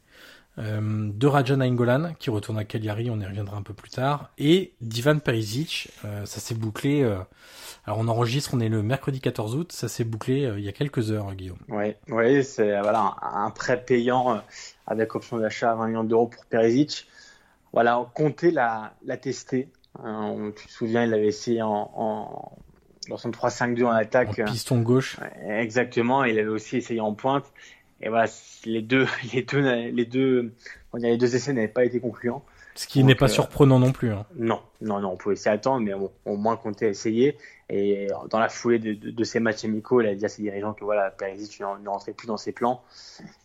Euh, de Rajan Nainggolan qui retourne à Cagliari, on y reviendra un peu plus tard, et d'Ivan Perisic, euh, ça s'est bouclé. Euh, alors on enregistre, on est le mercredi 14 août, ça s'est bouclé il y a quelques heures, Guillaume. Oui, ouais, c'est voilà un, prêt payant avec option d'achat à 20 millions d'euros pour Perisic. Voilà, on comptait la, la tester. Hein, tu te souviens, il l'avait essayé en, en dans son 3-5-2 en attaque. En piston gauche. Exactement, il avait aussi essayé en pointe. Et voilà, les deux, les deux, les deux, on les deux essais n'avaient pas été concluants. Ce qui n'est pas euh, surprenant non plus. Hein. Non, non, non, on pouvait s'y attendre, mais bon, au moins compter essayer. Et dans la foulée de, de, de, ces matchs amicaux, il a dit à ses dirigeants que voilà, Perisic ne rentrait plus dans ses plans.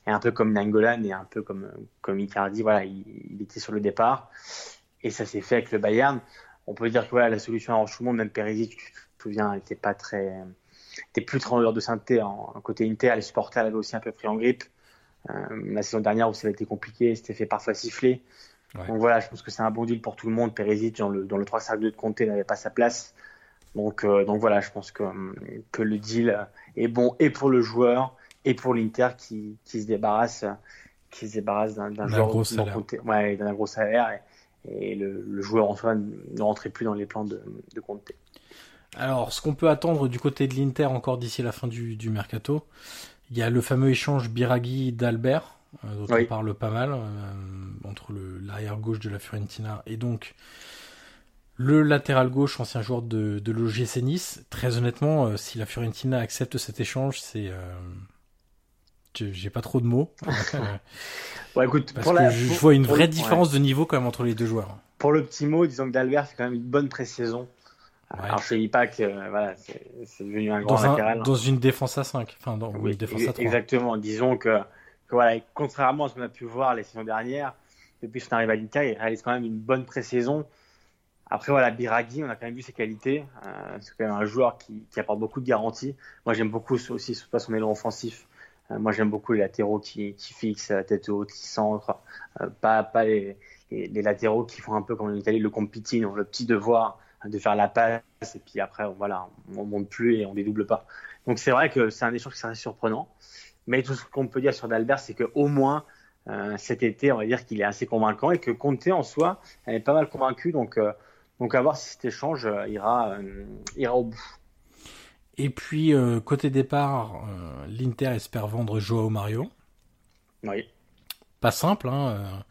Et un peu comme Nangolan et un peu comme, comme Icardi, voilà, il, il était sur le départ. Et ça s'est fait avec le Bayern. On peut dire que voilà, la solution à Rochemont, même Perisic, tu te souviens, n'était pas très, était plus très de synthé en, côté Inter. Les supporters l'avaient aussi un peu pris en grippe. Euh, la saison dernière où ça avait été compliqué, c'était fait parfois siffler. Donc voilà, je pense que c'est un bon deal pour tout le monde. Perisic dans le, dans le 3 5 2 de Conte n'avait pas sa place. Donc, euh, donc voilà, je pense que, que le deal est bon et pour le joueur et pour l'Inter qui, qui se débarrasse qui se débarrasse d'un gros salaire. ouais, d'un gros salaire et, le, le, joueur en soi ne rentrait plus dans les plans de, de Conte. Alors, ce qu'on peut attendre du côté de l'Inter encore d'ici la fin du, du, mercato, il y a le fameux échange Biraghi d'Albert, euh, dont on parle pas mal, euh, entre l'arrière gauche de la Fiorentina et donc le latéral gauche, ancien joueur de, de l'OGC Nice. Très honnêtement, euh, si la Fiorentina accepte cet échange, c'est j'ai pas trop de mots. bon, écoute, parce que je, vois une vraie différence de niveau quand même entre les deux joueurs. Pour le petit mot, disons que d'Albert fait quand même une bonne pré-saison Alors je ne dis pas que voilà, c'est devenu un grand dans latéral. dans une défense à 5, enfin dans oui, défense à 3. Exactement. Disons que, voilà, contrairement à ce qu'on a pu voir les saisons dernières, depuis son arrivée à l'Inter, il réalise quand même une bonne pré-saison. Après, voilà, Biraghi, on a quand même vu ses qualités. Euh, c'est quand même un joueur qui, apporte beaucoup de garanties. Moi, j'aime beaucoup aussi son élan offensif. Euh, moi, j'aime beaucoup les latéraux qui, qui fixent la tête haute, qui centrent. Euh, pas pas les, latéraux qui font un peu comme en Italie le compitine, le petit devoir de faire la passe et puis après, voilà, on monte plus et on dédouble pas. Donc, c'est vrai que c'est un échange qui serait surprenant. Mais tout ce qu'on peut dire sur Dalbert, c'est qu'au moins, euh, cet été, on va dire qu'il est assez convaincant et que Conte en soi, elle est pas mal convaincue. Donc, euh, donc à voir si cet échange euh, ira, ira au bout. Et puis, côté départ, l'Inter espère vendre Joao Mario. Oui. Pas simple, hein.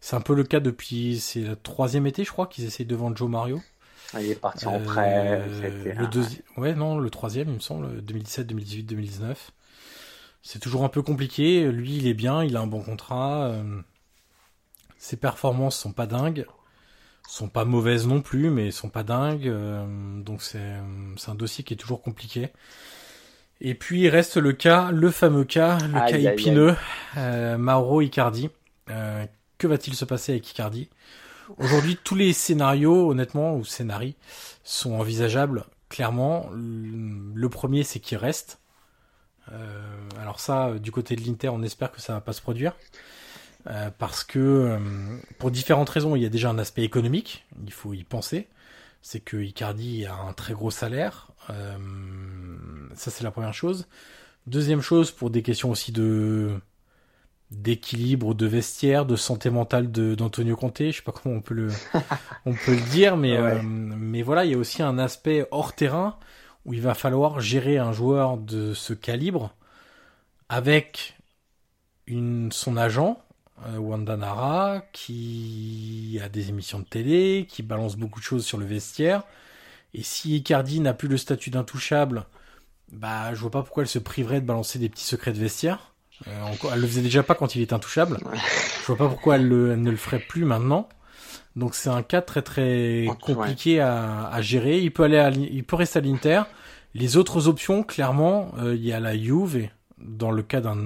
C'est un peu le cas depuis, c'est le troisième été, je crois, qu'ils essayent de vendre Joao Mario. Ah, il est parti en prêt. le deuxième, ouais, non, le troisième, il me semble, 2017, 2018, 2019 c'est toujours un peu compliqué. Lui, il est bien, il a un bon contrat. Euh, ses performances sont pas dingues, sont pas mauvaises non plus, mais sont pas dingues. Euh, donc c'est un dossier qui est toujours compliqué. Et puis il reste le cas, le fameux cas, le cas épineux, euh, Mauro Icardi. que va-t-il se passer avec Icardi? Aujourd'hui, tous les scénarios, honnêtement, ou scénarii, sont envisageables. Clairement, le premier, c'est qu'il reste. Euh, alors ça, euh, du côté de l'Inter, on espère que ça va pas se produire. Euh, parce que pour différentes raisons, il y a déjà un aspect économique, il faut y penser. C'est que Icardi a un très gros salaire. ça, c'est la première chose. Deuxième chose, pour des questions aussi de d'équilibre, de vestiaire, de santé mentale de d'Antonio Conte. Je sais pas comment on peut le on peut le dire, mais mais voilà, il y a aussi un aspect hors terrain où il va falloir gérer un joueur de ce calibre avec une, son agent, euh, Wanda Nara, qui a des émissions de télé, qui balance beaucoup de choses sur le vestiaire. Et si Icardi n'a plus le statut d'intouchable, bah je vois pas pourquoi elle se priverait de balancer des petits secrets de vestiaire. Euh, elle le faisait déjà pas quand il est intouchable. Je vois pas pourquoi elle, elle ne le ferait plus maintenant. Donc c'est un cas très très compliqué à, à, gérer. Il peut aller, à, il peut rester à l'Inter. Les autres options, clairement, euh, il y a la Juve dans le cas d'un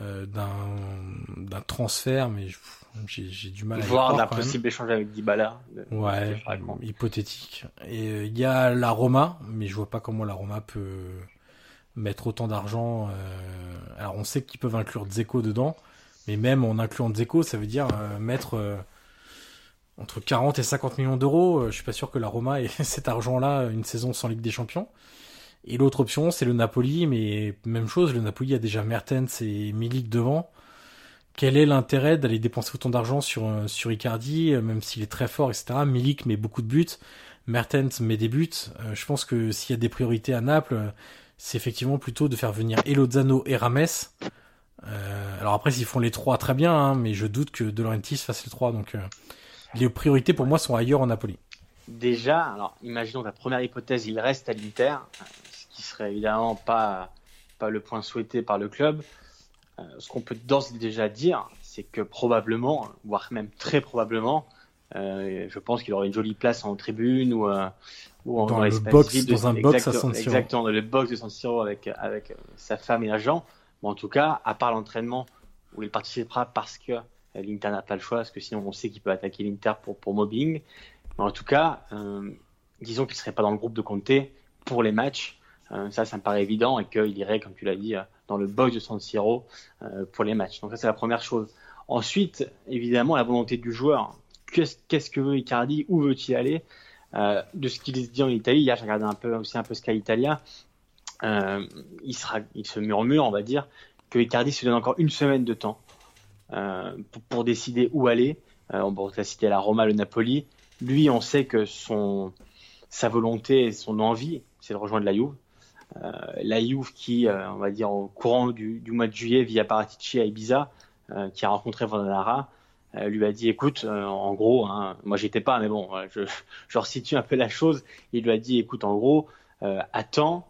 euh, d'un transfert, mais j'ai du mal à voir d'un possible échange avec Dybala. Ouais, hypothétique. Et euh, il y a la Roma, mais je vois pas comment la Roma peut mettre autant d'argent. Alors on sait qu'ils peuvent inclure Dzeko dedans, mais même en incluant Dzeko, ça veut dire mettre entre 40 et 50 millions d'euros. Euh, je suis pas sûr que la Roma ait cet argent-là une saison sans Ligue des Champions. Et l'autre option, c'est le Napoli, mais même chose, le Napoli a déjà Mertens et Milik devant. Quel est l'intérêt d'aller dépenser autant d'argent sur, euh, sur Icardi, euh, même s'il est très fort, etc. Milik met beaucoup de buts, Mertens met des buts. je pense que s'il y a des priorités à Naples, c'est effectivement plutôt de faire venir Elozano et Rames. alors après, s'ils font les trois, très bien, hein, mais je doute que De Laurentiis fasse les trois, donc les priorités pour moi sont ailleurs en Napoli. Déjà, alors imaginons ta première hypothèse, il reste à l'Inter, ce qui serait évidemment pas, pas le point souhaité par le club. Euh, ce qu'on peut d'ores et déjà dire, c'est que probablement, voire même très probablement, euh, je pense qu'il aurait une jolie place en tribune ou, euh, ou en, dans, le box, dans un box à San Siro. Exactement, dans le box de San Siro avec, avec sa femme et l'agent. Mais en tout cas, à part l'entraînement où il participera parce que L'Inter n'a pas le choix, parce que sinon on sait qu'il peut attaquer l'Inter pour, pour mobbing. Mais en tout cas, euh, disons qu'il ne serait pas dans le groupe de Conte pour les matchs. Euh, ça, ça me paraît évident et qu'il irait, comme tu l'as dit, euh, dans le box de San Siro pour les matchs. Donc ça, c'est la première chose. Ensuite, évidemment, la volonté du joueur. Qu'est-ce que veut Icardi? Où veut-il aller? De ce qu'il se dit en Italie, hier, j'ai regardé un peu aussi un peu Sky Italia. il, sera, il se murmure, on va dire, que Icardi se donne encore une semaine de temps euh, pour, décider où aller. Euh, on pourrait citer la Roma, le Napoli. Lui, on sait que son, sa volonté et son envie, c'est de rejoindre la Juve. Euh, la Juve qui, on va dire, au courant du, mois de juillet, via Paratici à Ibiza, qui a rencontré Vandanara, lui a dit écoute, en gros, hein, moi j'étais pas, mais bon, je, je resitue un peu la chose. Il lui a dit écoute, en gros, attends,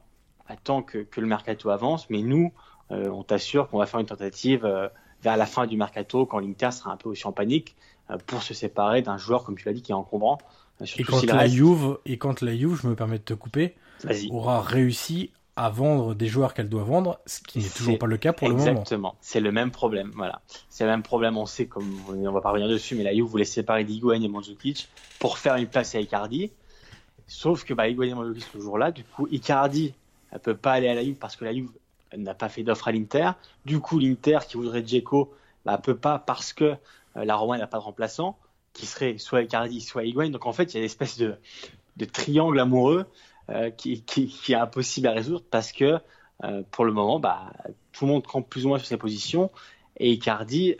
attends que, que, le mercato avance, mais nous, on t'assure qu'on va faire une tentative vers la fin du mercato, quand l'Inter sera un peu aussi en panique, pour se séparer d'un joueur, comme tu l'as dit, qui est encombrant. Et quand, la Juve, et quand la Juve, je me permets de te couper, aura réussi à vendre des joueurs qu'elle doit vendre, ce qui n'est toujours pas le cas pour le moment. Exactement, c'est le même problème. Voilà, c'est le même problème. On sait, comme on va pas revenir dessus, mais la Juve voulait séparer d'Higuain et Mandzukic pour faire une place à Icardi. Sauf que bah, Higuain et Mandzukic sont toujours là. Du coup, Icardi ne peut pas aller à la Juve parce que la Juve n'a pas fait d'offre à l'Inter. Du coup, l'Inter qui voudrait Dzeko ne bah, peut pas parce que euh, la Roma n'a pas de remplaçant qui serait soit Icardi, soit Higuain. Donc en fait, il y a une espèce de, de triangle amoureux euh, qui, qui, est impossible à résoudre parce que euh, pour le moment, bah, tout le monde campe plus ou moins sur ses positions. Et Icardi,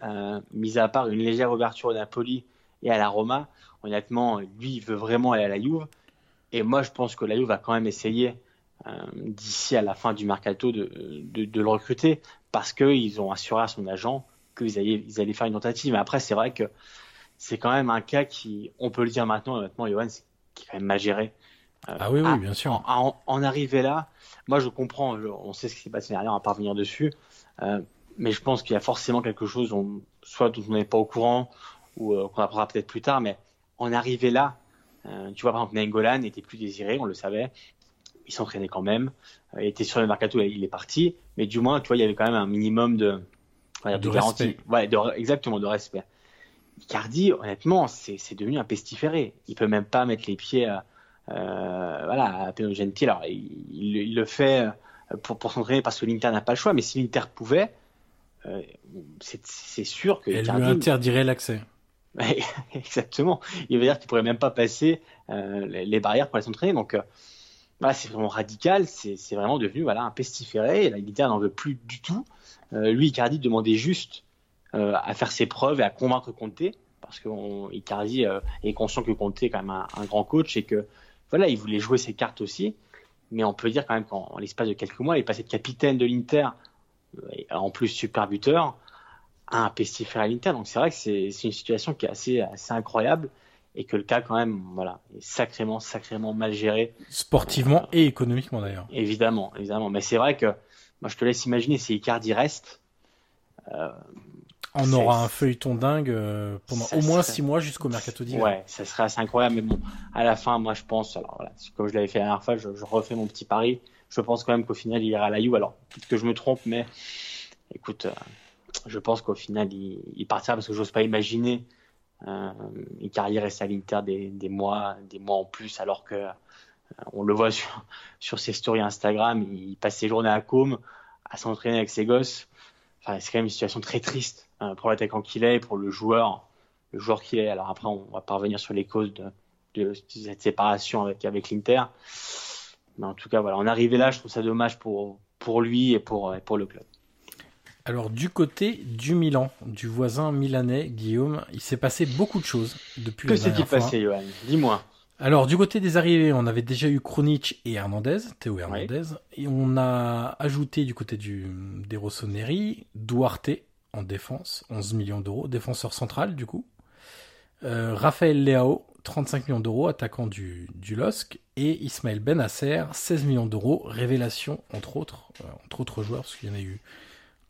mis à part une légère ouverture au Napoli et à la Roma, honnêtement, lui, il veut vraiment aller à la Juve. Et moi, je pense que la Juve va quand même essayer d'ici à la fin du mercato de, de, de le recruter parce qu'ils ont assuré à son agent qu'ils allaient, ils allaient faire une tentative. Mais après, c'est vrai que c'est quand même un cas qui, on peut le dire maintenant, honnêtement, Johan, qui est quand même mal géré. Euh, ah oui, oui, bien sûr. En, en, arriver là, moi je comprends, on sait ce qui s'est passé derrière, on va pas revenir dessus, euh, mais je pense qu'il y a forcément quelque chose, on, soit dont on n'est pas au courant, ou euh, qu'on apprendra peut-être plus tard, mais en arriver là, euh, tu vois par exemple Nengolan n'était plus désiré, on le savait, il s'entraînait quand même, il était sur le mercato, il est parti, mais du moins, tu vois, il y avait quand même un minimum de, de, de garantie, ouais, de, exactement de respect. Icardi, honnêtement, c'est devenu un pestiféré. Il peut même pas mettre les pieds à, euh, voilà, à Gentil. Alors, il, le fait euh, pour, pour s'entraîner parce que l'Inter n'a pas le choix, mais si l'Inter pouvait, euh, c'est sûr que. Elle lui interdirait l'accès. Exactement. Il veut dire qu'il pourrait même pas passer euh, les, barrières pour aller s'entraîner. Donc, euh, voilà, c'est vraiment radical. C'est vraiment devenu voilà un pestiféré. Et l'Inter n'en veut plus du tout. Euh, lui, Icardi demandait juste à faire ses preuves et à convaincre Conte, parce qu'Icardi est conscient que Conte est quand même un, grand coach et que voilà, il voulait jouer ses cartes aussi. Mais on peut dire quand même qu'en l'espace de quelques mois, il est passé de capitaine de l'Inter, en plus super buteur, à un pestiféré à l'Inter. Donc c'est vrai que c'est une situation qui est assez incroyable et que le cas quand même voilà est sacrément sacrément mal géré sportivement et économiquement d'ailleurs évidemment évidemment mais c'est vrai que moi je te laisse imaginer si Icardi reste euh, on aura un feuilleton dingue euh, pendant au moins six mois jusqu'au mercato d'hiver. Ouais, ça serait assez incroyable. Mais bon, à la fin, moi, je pense, alors voilà, comme je l'avais fait la dernière fois, je, refais mon petit pari. Je pense quand même qu'au final, il ira à la You. Alors, peut-être que je me trompe, mais écoute, euh, je pense qu'au final, il, partira parce que j'ose pas imaginer carrière reste à l'Inter des, des, mois, des mois en plus, alors que euh, on le voit sur, sur ses stories Instagram, il passe ses journées à Com, à s'entraîner avec ses gosses. Enfin, c'est quand même une situation très triste euh, pour l'attaquant qu'il est, pour le joueur, le joueur qu'il est. Alors après, on va pas revenir sur les causes de, de cette séparation avec, avec l'Inter. Mais en tout cas, voilà, est arrivé là, je trouve ça dommage pour, pour lui et pour, pour le club. Alors du côté du Milan, du voisin milanais, Guillaume, il s'est passé beaucoup de choses depuis que la dernière fois. Que s'est-il passé, Johan? Dis-moi. Alors du côté des arrivées, on avait déjà eu Krunic et Hernandez, Théo Hernandez, et on a ajouté du côté du des Rossoneri, Duarte, en défense, 11 millions d'euros, défenseur central du coup. Euh, Raphaël Leao, 35 millions d'euros, attaquant du, du LOSC, et Ismaël Benasser, 16 millions d'euros, révélation entre autres, euh, entre autres joueurs, parce qu'il y en a eu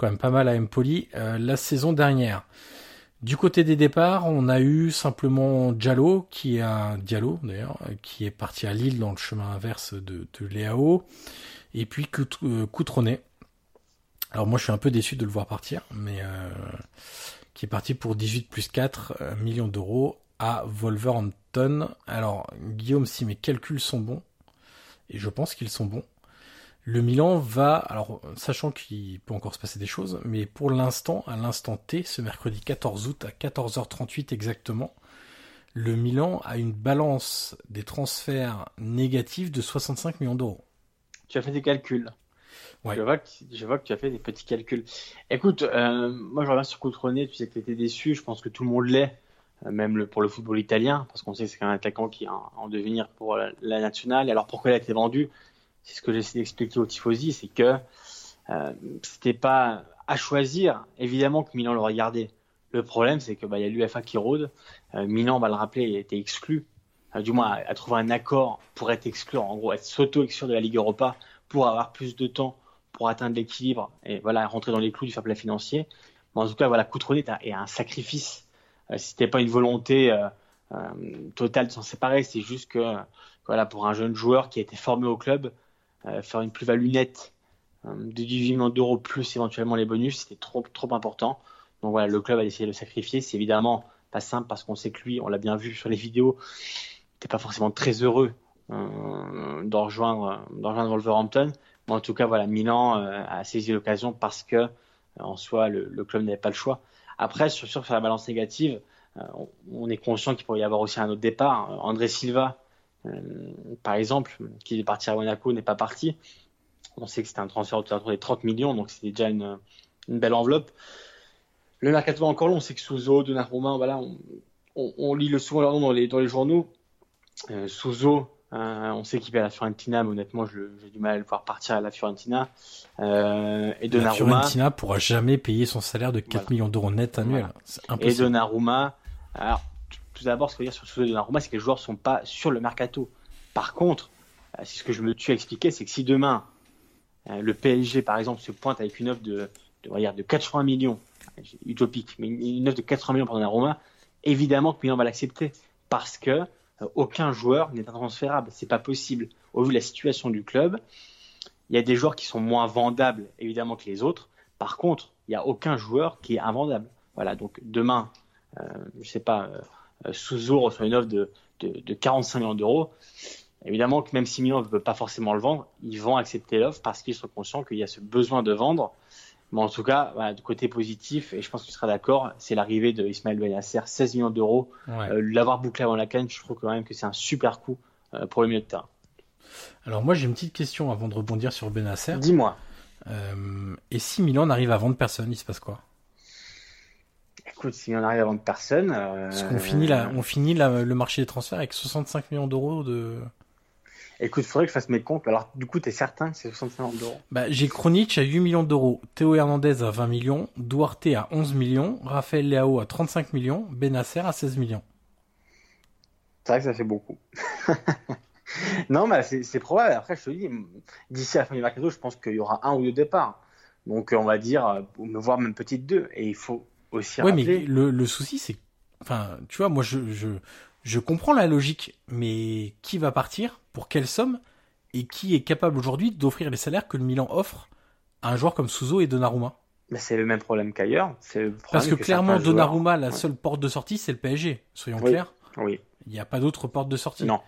quand même pas mal à Empoli euh, la saison dernière. Du côté des départs, on a eu simplement Diallo, qui est Diallo d'ailleurs, qui est parti à Lille dans le chemin inverse de, de Leao, et puis Coutronnet, alors moi je suis un peu déçu de le voir partir, mais euh, qui est parti pour 18 plus 4 euh, millions d'euros à Wolverhampton. Alors Guillaume, si mes calculs sont bons, et je pense qu'ils sont bons, le Milan va, alors sachant qu'il peut encore se passer des choses, mais pour l'instant, à l'instant T, ce mercredi 14 août à 14h38 exactement, le Milan a une balance des transferts négatifs de 65 millions d'euros. Tu as fait des calculs je, vois que, je vois que tu as fait des petits calculs. Écoute, euh, moi je reviens sur Coutronnet, tu sais que tu étais déçu, je pense que tout le monde l'est, euh, même le, pour le football italien, parce qu'on sait que c'est un attaquant qui est en, devenir pour la, nationale. Et alors pourquoi il a été vendu? C'est ce que j'essaie d'expliquer au Tifosi, c'est que euh, c'était pas à choisir, évidemment que Milan l'aurait gardé. Le problème, c'est que bah, y a l'UFA qui rôde. Euh, Milan, on va le rappeler, il a été exclu, euh, du moins à, trouver un accord pour être exclu, en gros, être s'auto-exclure de la Ligue Europa pour avoir plus de temps pour atteindre l'équilibre et voilà rentrer dans les clous du fair financier. Mais en tout cas, voilà, Coutronnet est un sacrifice. Euh, si c'était pas une volonté euh, totale de s'en séparer, c'est juste que voilà, pour un jeune joueur qui a été formé au club, faire une plus-value nette de 18 millions d'euros plus éventuellement les bonus, c'était trop trop important. Donc voilà, le club a décidé de le sacrifier. C'est évidemment pas simple parce qu'on sait que lui, on l'a bien vu sur les vidéos, n'était pas forcément très heureux euh, d'en rejoindre, rejoindre Wolverhampton. Mais en tout cas, voilà, Milan euh, a saisi l'occasion parce que euh, en soi, le, club n'avait pas le choix. Après, sur, sur la balance négative, on, est conscient qu'il pourrait y avoir aussi un autre départ. André Silva, par exemple, qui est parti à Monaco, n'est pas parti. On sait que c'était un transfert autour des 30 millions, donc c'était déjà une, une, belle enveloppe. Le mercato encore long, on sait que Souzo, Donnarumma, voilà, on, on, lit le souvent leur nom dans les, dans les journaux. Euh, Souzo, euh, on sait qu'il va à la Fiorentina, mais honnêtement, j'ai du mal à le voir partir à la Fiorentina. Euh, et Donnarumma. La Fiorentina pourra jamais payer son salaire de 4 millions d'euros net annuel. Et Donnarumma. Alors, tout d'abord, ce qu'il faut dire sur et Donnarumma, c'est que les joueurs sont pas sur le mercato. Par contre, euh, c'est ce que je me tue à expliquer, c'est que si demain, euh, le PSG, par exemple, se pointe avec une offre de, de, de 80 millions, utopique, mais une offre de 80 millions pour Donnarumma, évidemment que Milan va l'accepter. Parce que euh, aucun joueur n'est intransférable. C'est pas possible. Au vu de la situation du club, il y a des joueurs qui sont moins vendables, évidemment, que les autres. Par contre, il n'y a aucun joueur qui est invendable. Voilà. Donc demain, euh, je sais pas, euh, Souzo reçoit une offre de, de, de 45 millions d'euros. Évidemment que même si Milan ne veut pas forcément le vendre, ils vont accepter l'offre parce qu'ils sont conscients qu'il y a ce besoin de vendre. Mais en tout cas, voilà, du côté positif, et je pense que tu seras d'accord, c'est l'arrivée de Ismaël Benasser, 16 millions d'euros. Euh, l'avoir bouclé avant la canne, je trouve quand même que c'est un super coup euh, pour le milieu de terrain. Alors moi j'ai une petite question avant de rebondir sur Benasser. Dis-moi. Euh, et si Milan arrive à vendre personne, il se passe quoi? Écoute, si on arrive à vendre personne. Parce qu'on finit, la, on finit le marché des transferts avec 65 millions d'euros de. Écoute, il faudrait que je fasse mes comptes. Alors, du coup, tu es certain que c'est 65 millions d'euros? Bah, J'ai Kronich à 8 millions d'euros, Théo Hernandez à 20 millions, Duarte à 11 millions, Raphaël Leao à 35 millions, Benasser à 16 millions. C'est vrai que ça fait beaucoup. non, mais c'est probable. Après, je te dis, d'ici à la fin du mercato, je pense qu'il y aura un ou deux départs. Donc, on va dire, voire même petite deux. Et il faut aussi Oui, mais le, le souci, c'est... Enfin, tu vois, moi, je, je, je comprends la logique, mais qui va partir Pour quelle somme Et qui est capable aujourd'hui d'offrir les salaires que le Milan offre à un joueur comme Souzo et Donnarumma? Mais c'est le même problème qu'ailleurs. Parce que, clairement, Donnarumma, la seule porte de sortie, c'est le PSG. Soyons clairs. Oui. Il n'y a pas d'autre porte de sortie. Non.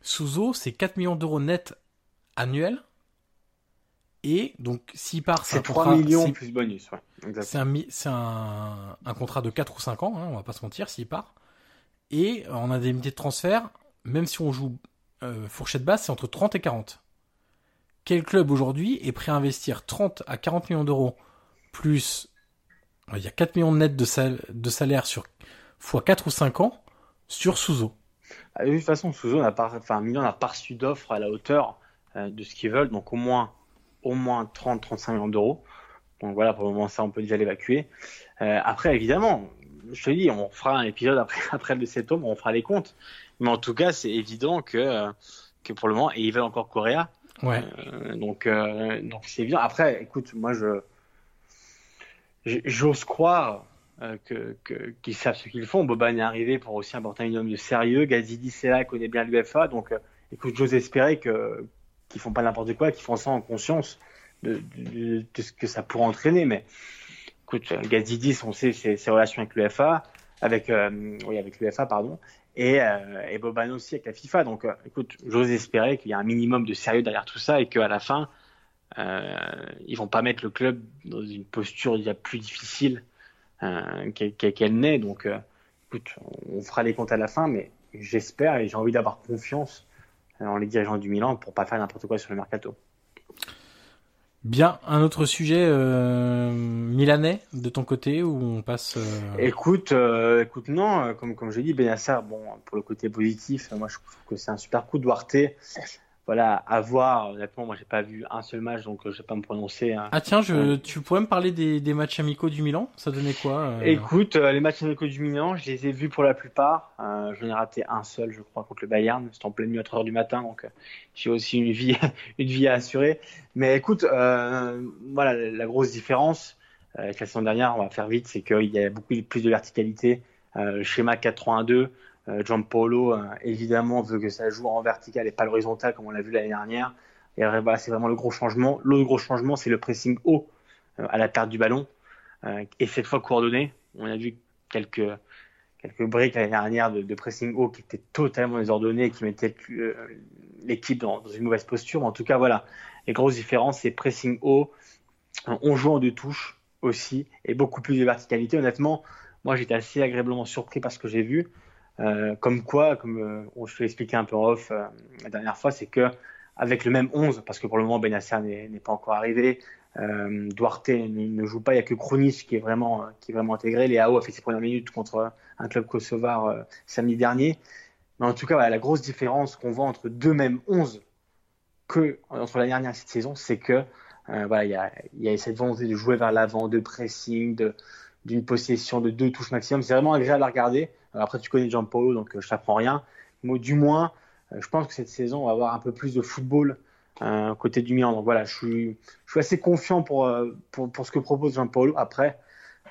Souzo, c'est 4 millions d'euros net annuels. Et donc, s'il part, c'est 3 millions plus bonus. c'est un, un, un, contrat de 4 ou 5 ans, hein, on va pas se mentir, s'il part. Et en indemnité de transfert, même si on joue euh, fourchette basse, c'est entre 30 et 40. Quel club aujourd'hui est prêt à investir 30 à 40 millions d'euros plus il y a 4 millions de net de, de salaire sur fois 4 ou 5 ans sur Souzo ah, De toute façon, Souzo n'a pas, enfin, n'a pas reçu d'offres à la hauteur euh, de ce qu'ils veulent, donc au moins, au moins 30-35 millions d'euros. Donc voilà, pour le moment, ça, on peut déjà l'évacuer. Euh, après, évidemment, je te dis, on fera un épisode après, après le septembre, on fera les comptes. Mais en tout cas, c'est évident que, que pour le moment, et ils veulent encore Coréa. Ouais. Euh, donc, euh, donc c'est évident. Après, écoute, moi, je, j'ose croire euh, que, qu'ils savent ce qu'ils font. Boban est arrivé pour aussi apporter un minimum de sérieux. Gazidi, c'est là, connaît bien l'UFA. Donc, écoute, j'ose espérer que, qu'ils font pas n'importe quoi, qu'ils font ça en conscience de, ce que ça pourrait entraîner. Mais, écoute, Gazidis, on sait ses, relations avec l'UFA, avec, euh, oui, avec l'UFA, pardon, et, euh, Boban aussi avec la FIFA. Donc, euh, écoute, j'ose espérer qu'il y a un minimum de sérieux derrière tout ça et qu'à la fin, euh, ils vont pas mettre le club dans une posture déjà plus difficile euh, qu'elle n'est. Donc, euh, écoute, on fera les comptes à la fin, mais j'espère et j'ai envie d'avoir confiance en les dirigeants du Milan pour pas faire n'importe quoi sur le mercato. Bien, un autre sujet euh, milanais de ton côté où on passe. Euh... Écoute, euh, écoute non, euh, comme comme je dis, Benassar, bon pour le côté positif, moi je trouve que c'est un super coup de Duarte voilà, à voir. Honnêtement, moi, j'ai pas vu un seul match, donc euh, je vais pas me prononcer. Hein. Ah tiens, je, tu pourrais me parler des, des matchs amicaux du Milan? Ça donnait quoi euh? Écoute, euh, les matchs amicaux du Milan, je les ai vus pour la plupart. Euh, J'en ai raté un seul, je crois, contre le Bayern. C'était en pleine nuit à 3 heures du matin, donc j'ai aussi une vie, une vie à assurer. Mais écoute, voilà, la, grosse différence, avec la saison dernière, on va faire vite, c'est qu'il y a beaucoup plus de verticalité. le schéma 4-3-1-2, Giampolo, évidemment, veut que ça joue en vertical et pas l'horizontal comme on l'a vu l'année dernière. Et voilà, c'est vraiment le gros changement. L'autre gros changement, c'est le pressing haut à la perte du ballon. et cette fois coordonné. On a vu quelques quelques briques l'année dernière de, pressing haut qui étaient totalement désordonnées et qui mettaient euh, l'équipe dans, une mauvaise posture. En tout cas, voilà, les grosses différences, c'est pressing haut, on joue en deux touches aussi et beaucoup plus de verticalité. Honnêtement, moi j'étais assez agréablement surpris par ce que j'ai vu. Euh, comme quoi, comme euh, je te l'ai expliqué un peu en off la dernière fois, c'est que avec le même 11, parce que pour le moment Benacer n'est pas encore arrivé, euh, Duarte ne joue pas, il n'y a que Kronich qui est vraiment, qui est vraiment intégré. Léao a fait ses premières minutes contre un club kosovar euh, samedi dernier. Mais en tout cas, la grosse différence qu'on voit entre deux mêmes 11 que entre la dernière et cette saison, c'est que euh, voilà, il y a, y a, cette volonté de jouer vers l'avant, de pressing, d'une possession de deux touches maximum. C'est vraiment agréable à regarder. Après, tu connais Jean Paulo, donc je t'apprends rien. Mais du moins, je pense que cette saison, on va avoir un peu plus de football euh, côté du Milan. Donc voilà, je suis, assez confiant pour, euh, pour, ce que propose Jean-Paulo. Après,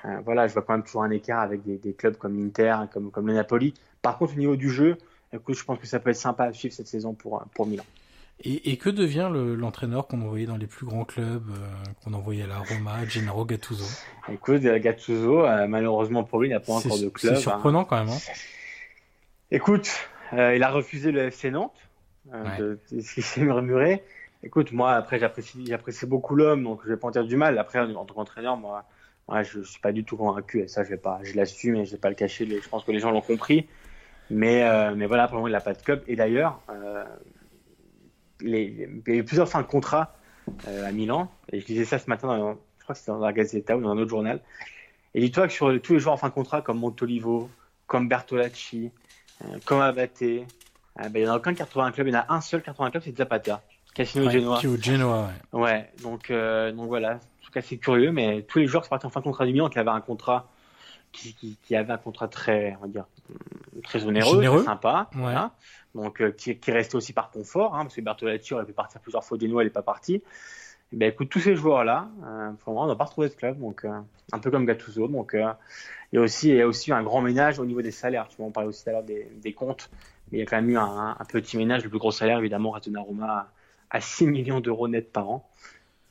euh, voilà, je vois quand même toujours un écart avec des, clubs comme l'Inter, comme, comme le Napoli. Par contre, au niveau du jeu, je pense que ça peut être sympa à suivre cette saison pour, pour Milan. Et, et, que devient l'entraîneur qu'on envoyait dans les plus grands clubs, qu'on envoyait à la Roma, Gennaro Gattuso? Écoute, Gattuso, malheureusement pour lui, il n'a pas encore de club. C'est surprenant hein. quand même. Hein. Écoute, il a refusé le FC Nantes. Euh, de, ce qui s'est murmuré. Écoute, moi, après, j'apprécie, beaucoup l'homme, donc je vais pas en dire du mal. Après, en tant qu'entraîneur, moi, je, suis pas du tout convaincu. Et ça, je vais pas, je l'assume et je vais pas le cacher. Je pense que les gens l'ont compris. Mais, euh, mais voilà, pour le moment, il n'a pas de club. Et d'ailleurs, euh, les, il y a eu plusieurs fins de contrat euh, à Milan. Et je disais ça ce matin, dans, je crois que c'était dans la Gazzetta ou dans un autre journal. Et dis-toi que sur tous les joueurs en fin de contrat, comme Montolivo, comme Bertolacci, comme Abate, ah, ben, il n'y en a aucun qui a retrouvé un club. Il y en a un seul qui a retrouvé un club, c'est Zapata. Casino Genoa. Qui au Genoa, ouais. Ouais, donc, euh, donc voilà. En tout cas, c'est curieux, mais tous les joueurs sont partis en fin de contrat du Milan qui avaient un contrat, qui, qui, qui avait un contrat très, on va dire, très onéreux, très sympa. Ouais. Voilà. Donc, euh, qui, qui restait aussi par confort, hein, parce que Bertolacci aurait pu partir plusieurs fois au Genoa, il n'est pas parti. Et ben, écoute, tous ces joueurs-là, euh, on n'a pas retrouvé de club, donc euh, un peu comme Gattuso. Donc, euh, il y a aussi, il y a aussi un grand ménage au niveau des salaires. Tu vois, on parlait aussi tout à l'heure des, des comptes il y a quand même eu un, petit ménage. Le plus gros salaire, évidemment, reste Donnarumma à 6 millions d'euros net par an.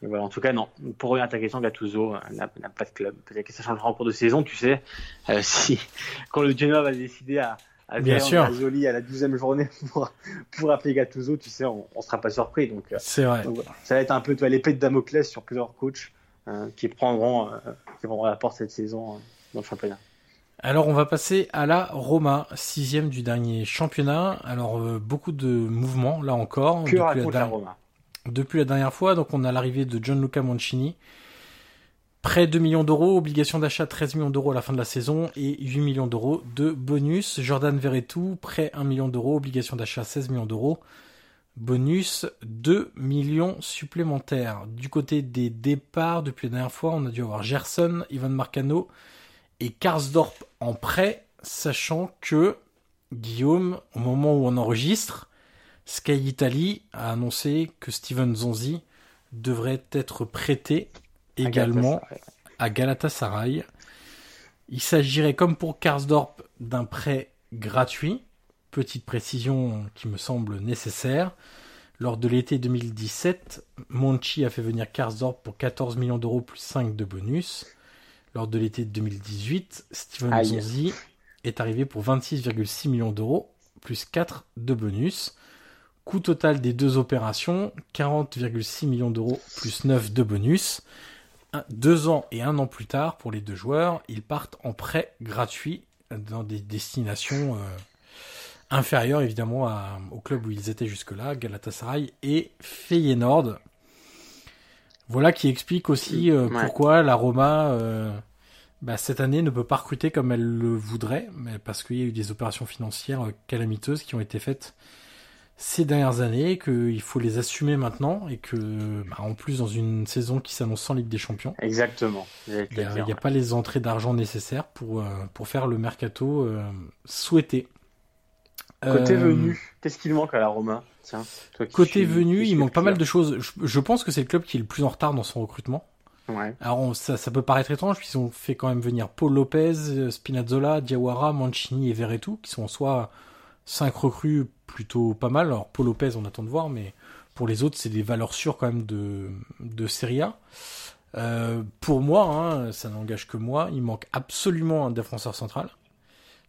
Voilà, en tout cas, non. Pour revenir à ta question, Gattuso euh, n'a pas de club. Peut-être que ça changera en cours de saison, tu sais. Euh, si, quand le Genoa va décider à, à Bien sûr. à la 12e journée pour, pour appeler Gattuso, tu sais, on, ne sera pas surpris. Donc, euh, c'est vrai. ça va être un peu l'épée de Damoclès sur plusieurs coachs qui prendront, qui vont la porte cette saison dans le championnat. Alors on va passer à la Roma, sixième du dernier championnat. Alors euh, beaucoup de mouvements là encore. Que depuis, la, Roma? Depuis la dernière fois, donc on a l'arrivée de Gianluca Mancini. Prêt 2 millions d'euros, obligation d'achat 13 millions d'euros à la fin de la saison et 8 millions d'euros de bonus. Jordan Verretou, prêt 1 million d'euros, obligation d'achat 16 millions d'euros. Bonus 2 millions supplémentaires. Du côté des départs, depuis la dernière fois, on a dû avoir Gerson, Ivan Marcano, et Karsdorp en prêt, sachant que Guillaume, au moment où on enregistre, Sky Italy a annoncé que Steven Zonzi devrait être prêté également à Galatasaray. Il s'agirait, comme pour Karsdorp, d'un prêt gratuit. Petite précision qui me semble nécessaire. Lors de l'été 2017, Monchi a fait venir Karsdorp pour 14 millions d'euros plus 5 de bonus. Lors de l'été 2018, Steven Zonzi est arrivé pour 26,6 millions d'euros, plus 4 de bonus. Coût total des deux opérations, 40,6 millions d'euros, plus 9 de bonus. deux ans et un an plus tard, pour les deux joueurs, ils partent en prêt gratuit dans des destinations euh, inférieures évidemment au club où ils étaient jusque-là, Galatasaray et Feyenoord. Voilà qui explique aussi euh, pourquoi la Roma euh, bah, cette année ne peut pas recruter comme elle le voudrait, mais parce qu'il y a eu des opérations financières calamiteuses qui ont été faites ces dernières années, qu'il faut les assumer maintenant et que, bah, en plus, dans une saison qui s'annonce sans Ligue des Champions, exactement, il n'y a, pas les entrées d'argent nécessaires pour pour faire le mercato souhaité. Côté venu, qu'est-ce qu'il manque à la Roma? Côté venu, il manque pas mal de choses. Je, pense que c'est le club qui est le plus en retard dans son recrutement. Ouais. Alors ça, ça peut paraître étrange puisqu'ils ont fait quand même venir Paul Lopez, Spinazzola, Diawara, Mancini et Verretou qui sont en soi cinq recrues plutôt pas mal. Alors Paul Lopez on attend de voir mais pour les autres c'est des valeurs sûres quand même de, de Serie A. Euh, pour moi, hein, ça n'engage que moi, il manque absolument un défenseur central.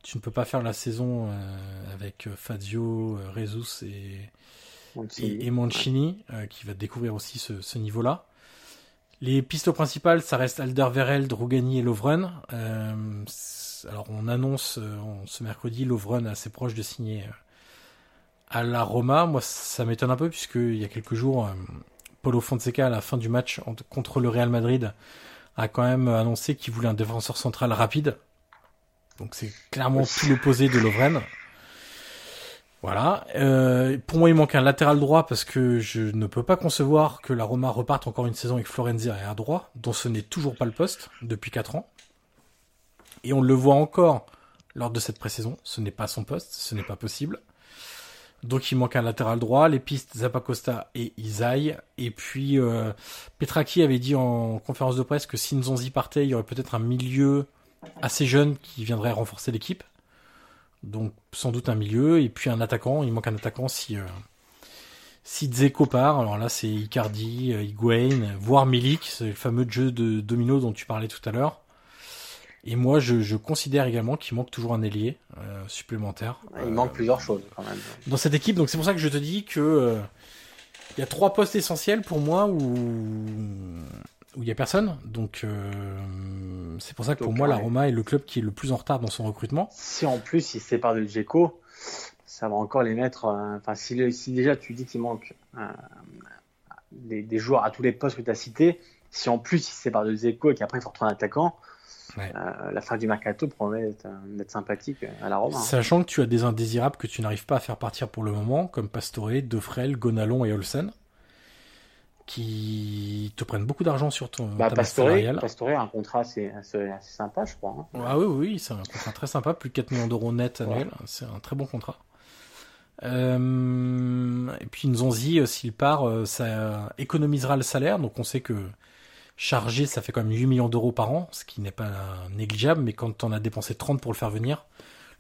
Tu ne peux pas faire la saison euh, avec Fazio, Rezus et, Mancini. et, et Mancini, euh, qui va découvrir aussi ce, ce niveau-là. Les pistes principales, ça reste Alderweireld, Rougani et Lovren. Alors on annonce euh, ce mercredi Lovren assez proche de signer euh, à la Roma. Moi, ça m'étonne un peu puisque il y a quelques jours, euh, Paulo Fonseca à la fin du match contre le Real Madrid a quand même annoncé qu'il voulait un défenseur central rapide. Donc c'est clairement tout l'opposé de Lovren. Voilà. Pour moi, il manque un latéral droit parce que je ne peux pas concevoir que la Roma reparte encore une saison avec Florenzi arrière droit, dont ce n'est toujours pas le poste depuis 4 ans. Et on le voit encore lors de cette pré-saison. Ce n'est pas son poste, ce n'est pas possible. Donc il manque un latéral droit, les pistes Zappacosta et Isaï. Et puis euh, Petraki avait dit en conférence de presse que si Nzonzi partait, il y aurait peut-être un milieu assez jeune qui viendrait renforcer l'équipe. Donc sans doute un milieu et puis un attaquant. Il manque un attaquant si euh, si Dzeko part. Alors là c'est Icardi, euh, Higuain, voire Milik, c'est le fameux jeu de domino dont tu parlais tout à l'heure. Et moi je, je considère également qu'il manque toujours un ailier euh, supplémentaire. Il manque plusieurs choses quand même. dans cette équipe. Donc c'est pour ça que je te dis que euh, il y a trois postes essentiels pour moi où où il y a personne. Donc euh, c'est pour ça que pour Donc, moi la. Roma est le club qui est le plus en retard dans son recrutement. Si en plus il se sépare de Dzeko, ça va encore les mettre. euh, Enfin, si, le- si déjà tu dis qu'il manque euh, des, des joueurs à tous les postes que tu as cités, si en plus il se sépare de Dzeko et qu'après il faut retrouver un attaquant, Ouais. euh, la fin du mercato promet d'être sympathique à la Roma. hein. Sachant que tu as des indésirables que tu n'arrives pas à faire partir pour le moment, comme Pastore, Defrel, Gonalon et Olsen, qui te prennent beaucoup d'argent sur ton Bah, Pastore. Pastore a un contrat assez, assez, assez sympa, je crois. hein. Ah oui, oui, c'est un contrat très sympa, plus de 4 millions d'euros net annuels, c'est un très bon contrat. Euh, et puis Nzonzi, euh, s'il part, ça économisera le salaire, donc on sait que chargé, ça fait quand même 8 millions d'euros par an, ce qui n'est pas négligeable, mais quand on a dépensé 30 pour le faire venir,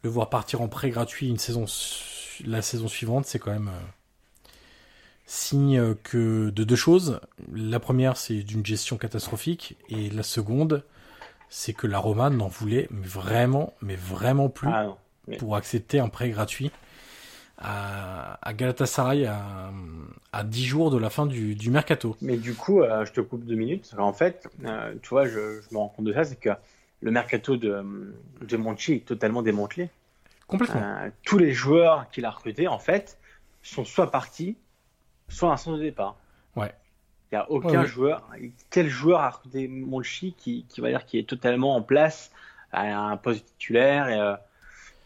le voir partir en prêt gratuit une saison, la saison suivante, c'est quand même euh, signe que de deux choses. La première, c'est d'une gestion catastrophique, et la seconde, c'est que la Roma n'en voulait mais vraiment, mais vraiment plus Ah non. pour accepter un prêt gratuit à, à Galatasaray à, à 10 jours de la fin du, du mercato. Mais du coup, euh, je te coupe deux minutes. En fait, euh, tu vois, je, je me rends compte de ça, c'est que le mercato de, de Monchi est totalement démantelé. Complètement. Euh, tous les joueurs qu'il a recrutés, en fait, sont soit partis, soit à son de départ. Ouais. Il n'y a aucun Ouais, ouais. joueur. Quel joueur a recruté Monchi qui, qui va dire qui est totalement en place à un poste titulaire et,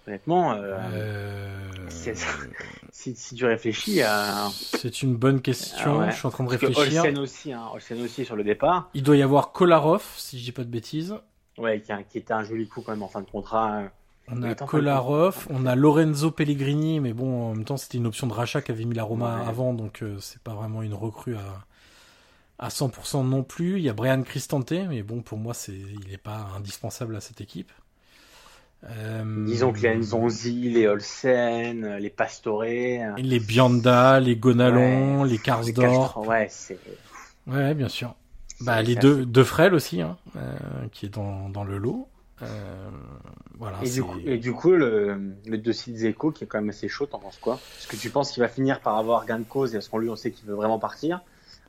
Honnêtement, euh, Euh, si, si tu réfléchis à. C'est une bonne question. Ah ouais. Je suis en train de réfléchir. Olsen aussi, hein, Olsen aussi sur le départ. Il doit y avoir Kolarov, si je dis pas de bêtises. Ouais, qui, a- qui était un joli coup quand même en fin de contrat. euh. On a Kolarov, on a Lorenzo Pellegrini, mais bon, en même temps, c'était une option de rachat qu'avait mis la Roma Ouais. avant, donc euh, c'est pas vraiment une recrue à, à 100% non plus. Il y a Brian Cristante, mais bon, pour moi, c'est, il n'est pas indispensable à cette équipe. Euh, Disons que les Nzonzi, les Olsen, les Pastore. euh, Les Bianda, les Gonalon, ouais, les Karsdorp. Castro, Ouais, c'est. Ouais, bien sûr. Bah, les deux, deux frères aussi, hein, euh, qui est dans, dans le lot. Euh, voilà. Et du, coup, et du coup, le, le dossier de Zeko, qui est quand même assez chaud, t'en penses quoi? Est-ce que tu penses qu'il va finir par avoir gain de cause, et parce qu'on lui, on sait qu'il veut vraiment partir,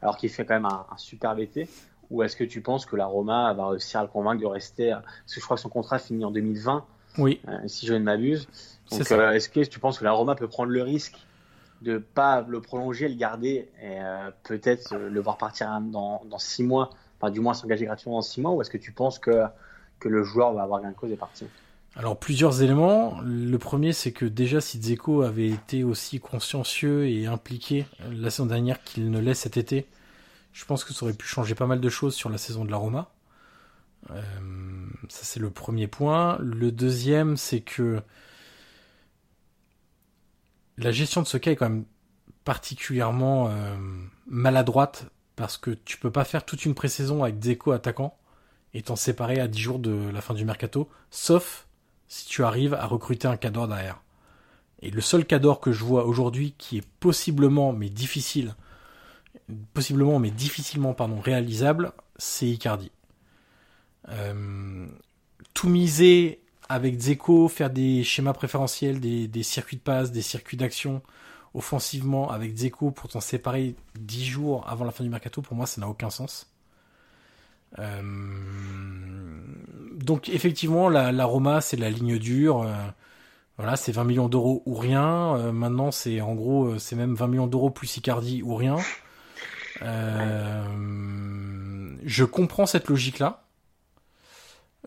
alors qu'il fait quand même un, un super été Ou est-ce que tu penses que la Roma va réussir à le convaincre de rester Parce que je crois que son contrat finit en 2020, Oui, euh, si je ne m'abuse. Donc, euh, est-ce que tu penses que la Roma peut prendre le risque de pas le prolonger, le garder, et euh, peut-être le voir partir dans, dans six mois, enfin du moins s'engager gratuitement dans six mois, ou est-ce que tu penses que, que le joueur va avoir gain de cause et partir Alors plusieurs éléments. Le premier, c'est que déjà si Dzeko avait été aussi consciencieux et impliqué la saison dernière qu'il ne l'est cet été, je pense que ça aurait pu changer pas mal de choses sur la saison de la Roma. Euh, ça c'est le premier point. Le deuxième, c'est que la gestion de ce cas est quand même particulièrement euh, maladroite parce que tu peux pas faire toute une pré-saison avec Dzeko attaquant et t'en séparer à 10 jours de la fin du mercato, sauf si tu arrives à recruter un cador derrière. Et le seul cador que je vois aujourd'hui qui est possiblement mais difficile, possiblement mais difficilement pardon réalisable, c'est Icardi. Euh, tout miser avec Zeko, faire des schémas préférentiels, des, des circuits de passe, des circuits d'action offensivement avec Zeko pour t'en séparer 10 jours avant la fin du mercato, pour moi ça n'a aucun sens. Euh, donc effectivement, la, la Roma, c'est la ligne dure. Euh, voilà, c'est 20 millions d'euros ou rien. Euh, maintenant, c'est en gros, c'est même 20 millions d'euros plus Icardi ou rien. je comprends cette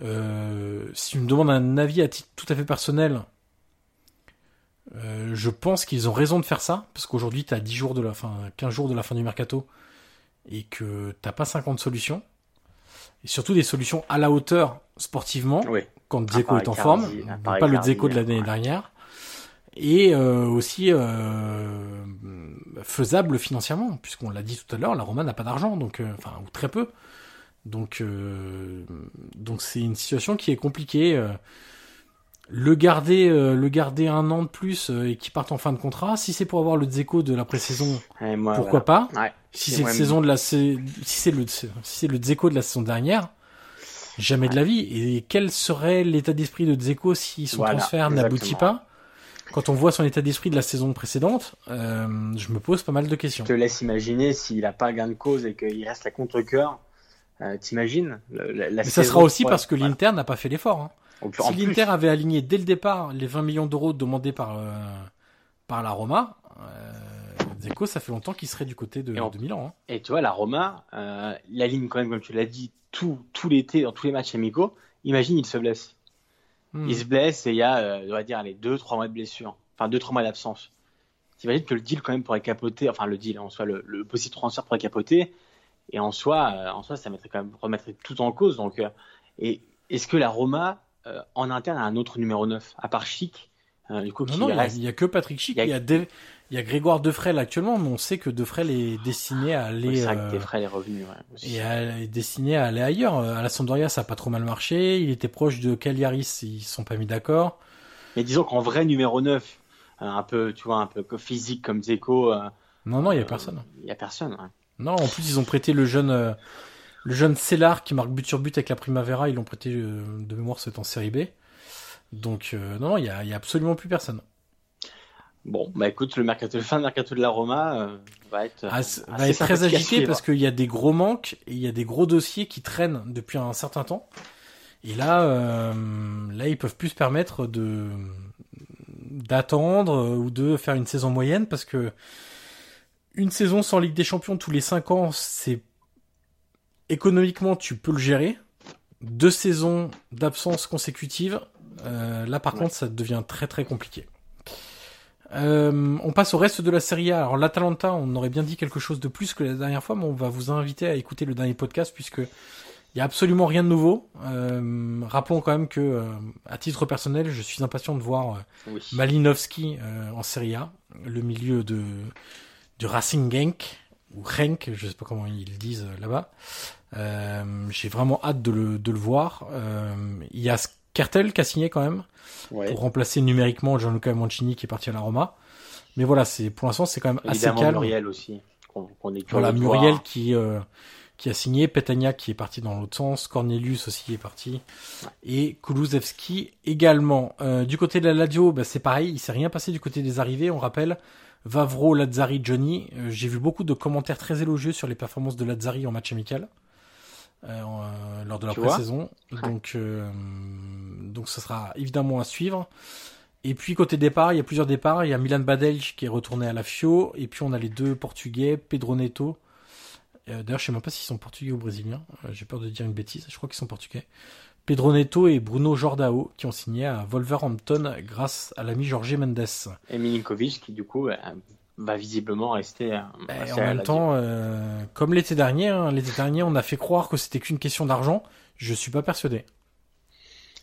logique-là. si tu me demandes un avis à titre tout à fait personnel, je pense qu'ils ont raison de faire ça, parce qu'aujourd'hui, tu as 10 jours de la fin, 15 jours de la fin du mercato, et que t'as pas 50 solutions et surtout des solutions à la hauteur sportivement quand Dzeko est en forme, pas le Dzeko de l'année dernière, et euh, aussi euh, faisable financièrement, puisqu'on l'a dit tout à l'heure, la Roma n'a pas d'argent, donc euh, enfin ou très peu, donc donc c'est une situation qui est compliquée le garder, euh, le garder un an de plus euh, et qui parte en fin de contrat. Si c'est pour avoir le Dzeko de la pré-saison, pourquoi pas? Si c'est le saison de la, si c'est le, si c'est le Dzeko de la saison dernière, jamais de la vie. Et quel serait l'état d'esprit de Dzeko si son transfert n'aboutit pas? Quand on voit son état d'esprit de la saison précédente, euh, je me pose pas mal de questions. Je te laisse imaginer s'il a pas gain de cause et qu'il reste à contre-cœur. T'imagines la, ça sera aussi parce que l'Inter n'a pas fait l'effort. Hein si l'Inter avait aligné dès le départ les 20 millions d'euros demandés par, euh, par la Roma, euh, Zeko, ça fait longtemps qu'il serait du côté de, de Milan. Hein. Et tu vois, la Roma, euh, la ligne quand même, comme tu l'as dit, tout, tout l'été, dans tous les matchs amicaux, imagine, il se blesse. Hmm. Il se blesse et il y a, euh, on va dire, les 2-3 mois de blessure, enfin 2-3 mois d'absence. T'imagines que le deal quand même pourrait capoter, enfin le deal, en soi, le, le possible transfert pourrait capoter, et en soi, euh, en soi, ça mettrait quand même, remettrait tout en cause. Donc, et est-ce que la Roma euh, en interne à un autre numéro 9, à part Chic. Euh, du coup, non, non, il n'y a, que Patrick Chic. Il y a, il y a, Grégoire Defrel actuellement, mais on sait que Defrel est destiné à aller. c'est vrai que euh, Defrel est revenu. et est destiné à aller ailleurs. À la Sampdoria, ça a pas trop mal marché. Il était proche de Cagliaris, ils se sont pas mis d'accord. Mais disons qu'en vrai numéro 9, un peu, tu vois, un peu physique comme Zeko. non, non, il y a personne. Il y a personne. Non, en plus ils ont prêté le jeune le jeune Cellar qui marque but sur but avec la Primavera, ils l'ont prêté euh, de mémoire, c'est en série B. Donc euh, non, il y a, y a, absolument plus personne. Bon, bah écoute, le mercato, le fin de mercato de la Roma euh, va être, ah, va être très agité parce qu'il y a des gros manques et il y a des gros dossiers qui traînent depuis un certain temps. Et là, là, ils peuvent plus se permettre de d'attendre ou de faire une saison moyenne parce que une saison sans Ligue des Champions tous les 5 ans, c'est économiquement, tu peux le gérer. Deux saisons d'absence consécutive, euh, là par contre, ça devient très très compliqué. Euh, on passe au reste de la série A. Alors l'Atalanta, on aurait bien dit quelque chose de plus que la dernière fois, mais on va vous inviter à écouter le dernier podcast puisque il y a absolument rien de nouveau. Euh, rappelons quand même que, à titre personnel, je suis impatient de voir Malinowski en Serie A, le milieu de du Racing Genk ou Renk, je sais pas comment ils le disent là-bas. Euh, j'ai vraiment hâte de le, de le voir. Euh, il y a Skertel qui a signé quand même pour remplacer numériquement Gianluca Mancini qui est parti à la Roma. Mais voilà, c'est pour l'instant c'est quand même assez calme. Muriel aussi. voilà, Muriel qui euh, qui a signé, Petagna qui est parti dans l'autre sens, Cornelius aussi est parti, et Kulusevski également. Euh, du côté de la Ladio, bah, c'est pareil, il s'est rien passé du côté des arrivées. On rappelle, Vavro, Lazzari, Johnny. Euh, j'ai vu beaucoup de commentaires très élogieux sur les performances de Lazzari en match amical euh, euh, lors de la pré-saison. Donc, donc, ça sera évidemment à suivre. Et puis côté départ, il y a plusieurs départs. Il y a Milan Badelj qui est retourné à la Fio, et puis on a les deux Portugais, Pedro Neto. D'ailleurs, je sais même pas s'ils sont portugais ou brésiliens. J'ai peur de dire une bêtise. Je crois qu'ils sont portugais. Pedro Neto et Bruno Jordao qui ont signé à Wolverhampton grâce à l'ami Jorge Mendes. Et Milinkovic qui du coup euh, va visiblement rester. Euh, en même temps, euh, comme l'été dernier, hein, l'été dernier on a fait croire que c'était qu'une question d'argent. Je suis pas persuadé.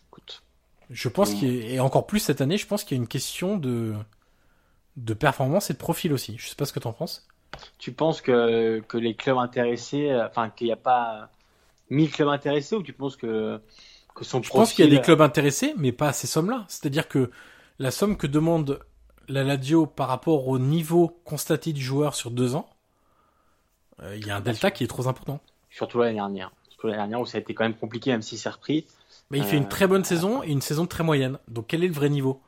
Écoute. Je pense qu'il et encore plus cette année, je pense qu'il y a une question de de performance et de profil aussi. Je sais pas ce que tu en penses. tu penses que, que les clubs intéressés, enfin qu'il n'y a pas 1000 clubs intéressés ou tu penses que, que son Je pense qu'il y a des clubs intéressés, mais pas à ces sommes-là. C'est-à-dire que la somme que demande la Lazio par rapport au niveau constaté du joueur sur deux ans, euh, il y a un delta qui est trop important. Surtout l'année dernière. Surtout l'année dernière où ça a été quand même compliqué, même s'il s'est repris. Mais il fait une très bonne saison et une saison très moyenne. Donc quel est le vrai niveau?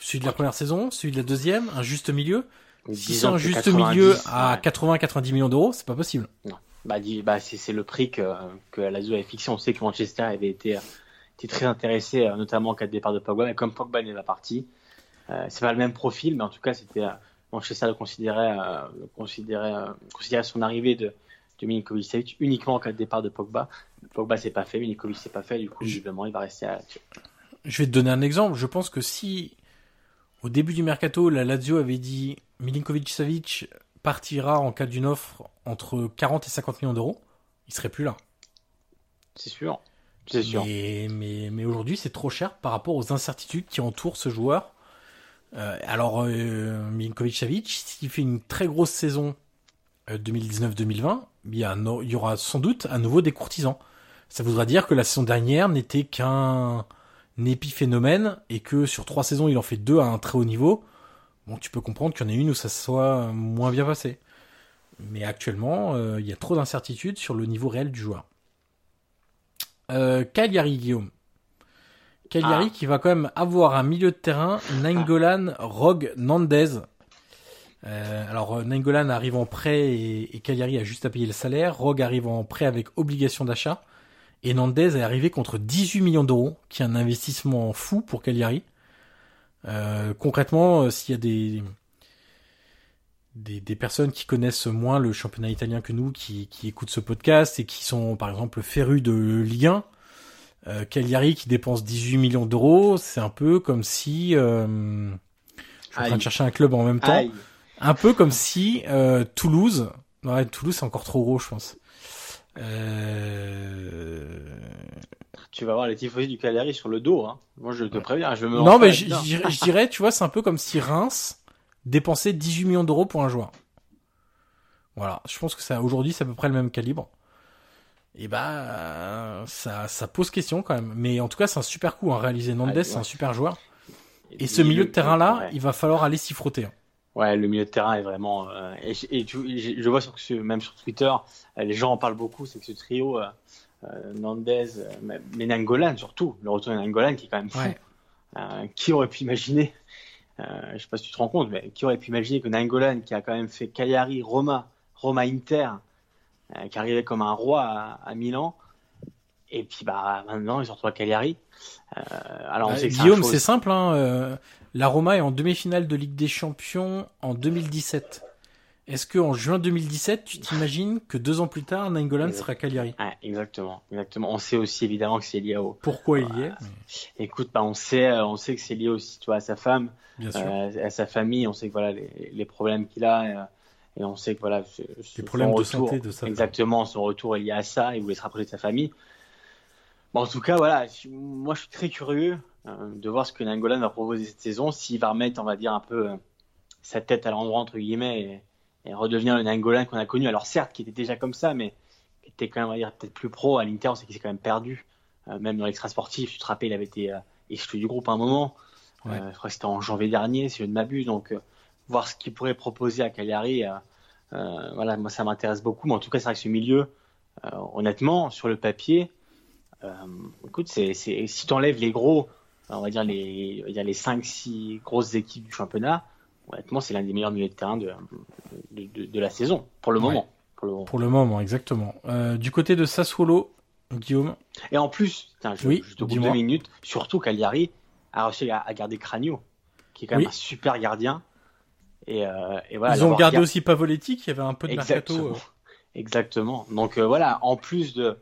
Celui de la première saison, celui de la deuxième, un juste milieu Si c'est un juste milieu à 80-90 millions d'euros, c'est pas possible. Non. Bah, bah c'est le prix que, que la Lazio avait fixé. On sait que Manchester avait été, très intéressé, euh, notamment en cas de départ de Pogba. Mais comme Pogba n'est pas parti, euh, c'est pas le même profil, mais en tout cas, c'était euh, Manchester le considérait, euh, le considérait, euh, considérait son arrivée de, de Milinkovic Savic uniquement en cas de départ de Pogba. Pogba s'est pas fait, Milinkovic s'est pas fait, du coup, visiblement, il va rester à Je vais te donner un exemple. Je pense que si, au début du mercato, la Lazio avait dit Milinkovic Savic partira en cas d'une offre entre 40 et 50 millions d'euros, il serait plus là. C'est sûr. Mais, aujourd'hui, c'est trop cher par rapport aux incertitudes qui entourent ce joueur. Euh, alors, euh, Milinkovic Savic, s'il fait une très grosse saison euh, 2019-2020, il y, a no- il y aura sans doute à nouveau des courtisans. Ça voudra dire que la saison dernière n'était qu'un épiphénomène et que sur trois saisons, il en fait deux à un très haut niveau. Bon, tu peux comprendre qu'il y en a une où ça soit moins bien passé. Mais actuellement, euh, il y a trop d'incertitudes sur le niveau réel du joueur. Euh, Cagliari, Guillaume. Cagliari Ah. qui va quand même avoir un milieu de terrain, Nainggolan, Rogue, Nandez. Euh, alors euh, Nainggolan arrive en prêt et, et Cagliari a juste à payer le salaire. Rogue arrive en prêt avec obligation d'achat. Et Nandez est arrivé contre 18 millions d'euros, qui est un investissement fou pour Cagliari. Euh, concrètement, euh, s'il y a des, des, des personnes qui connaissent moins le championnat italien que nous, qui, qui écoutent ce podcast et qui sont par exemple férus de Ligue 1, euh, Cagliari qui dépense 18 millions d'euros, c'est un peu comme si... Euh, je suis en train de chercher un club en même temps. Aïe. Un peu comme si euh, Toulouse... Non, ouais, Toulouse c'est encore trop gros je pense. Euh... Tu vas voir les tifosi du Cagliari sur le dos. Hein. Moi, je te préviens, je me Non, mais je dirais, tu vois, c'est un peu comme si Reims dépensait 18 millions d'euros pour un joueur. Voilà, je pense que ça aujourd'hui c'est à peu près le même calibre. Et bah euh, ça ça pose question quand même. Mais en tout cas c'est un super coup. Hein. Réaliser Nandes, Ouais, c'est un super joueur. Et ce milieu de terrain là, il va falloir aller s'y frotter. hein. Ouais, le milieu de terrain est vraiment. euh, et je- et tu- je, je vois sur, même sur Twitter, euh, les gens en parlent beaucoup. C'est que ce trio, euh, euh, Nandez, mais Nangolan surtout, le retour de Nangolan qui est quand même fou. Ouais. Qui aurait pu imaginer euh, Je sais pas si tu te rends compte, mais qui aurait pu imaginer que Nangolan, qui a quand même fait Cagliari, Roma, Roma Inter, euh, qui arrivait comme un roi à, à Milan, et puis bah maintenant il se retrouve à Cagliari. Euh, alors on sait que c'est un Guillaume, chose- c'est simple. Hein, euh, la Roma est en demi-finale de Ligue des Champions en 2017. Est-ce que en juin 2017, tu t'imagines que deux ans plus tard, Nainggolan Ouais. sera à Cagliari? exactement, exactement. On sait aussi évidemment que c'est lié au, Pourquoi il y est? Écoute, bah, on sait, euh, on sait que c'est lié aussi, tu vois, à sa femme, euh, à sa famille. On sait que voilà les, les problèmes qu'il a, euh, et on sait que voilà ce- ce- Les problèmes son de retour, santé de sa femme. exactement, son retour est lié à ça. Il voulait se rapprocher de sa famille. Bon, en tout cas, voilà, moi je suis très curieux euh, de voir ce que Nangolan va proposer cette saison, s'il va remettre, on va dire un peu euh, sa tête à l'endroit entre guillemets et, et redevenir le Nangolan qu'on a connu. Alors certes, qui était déjà comme ça, mais qui était quand même, on va dire, peut-être plus pro à l'Inter, sait qu'il s'est quand même perdu. Euh, même dans l'extra sportif, tu te rappelles, il avait été euh, exclu du groupe à un moment. Ouais. Euh, je crois que c'était en janvier dernier, si je ne m'abuse. Donc, voir ce qu'il pourrait proposer à Cagliari, voilà, moi ça m'intéresse beaucoup. Mais en tout cas, c'est vrai que ce milieu, honnêtement, sur le papier, écoute, c'est, c'est, si tu enlèves les gros, on va dire les, on va dire les 5-6 grosses équipes du championnat, honnêtement, c'est l'un des meilleurs milieux de terrain de, de, de- de la saison, pour le Ouais. moment. Pour le moment. Pour le moment, exactement. Euh, du côté de Sassuolo, Guillaume, Et en plus, tiens, je, Oui, je te coupe deux minutes, surtout Cagliari a réussi à, à garder Cranio, qui est quand même un super gardien. Et, euh, et voilà, ils ont gardé gar- aussi Pavoletti qui avait un peu de Exactement. mercato. euh, Exactement. Donc euh, voilà, en plus de.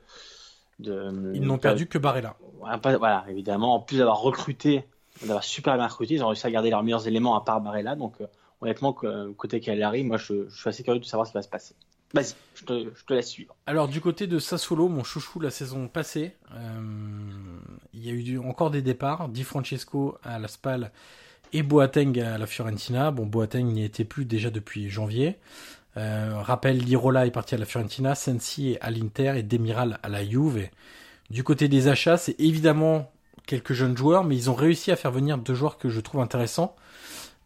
de Ils n'ont perdu que Barella. Voilà, évidemment. En plus d'avoir recruté, d'avoir super bien recruté, ils ont réussi à garder leurs meilleurs éléments à part Barella. Donc euh, honnêtement, côté Cagliari, moi je, suis assez curieux de savoir ce qui va se passer. Vas-y, je te, laisse suivre. Alors du côté de Sassuolo, mon chouchou la saison passée, euh, il y a eu encore des départs. Di Francesco à la Spal et Boateng à la Fiorentina. Bon, Boateng n'y était plus déjà depuis janvier. rappel, Lirola est parti à la Fiorentina, Sensi à l'Inter et Demiral à la Juve. Du côté des achats, c'est évidemment quelques jeunes joueurs, mais ils ont réussi à faire venir deux joueurs que je trouve intéressants.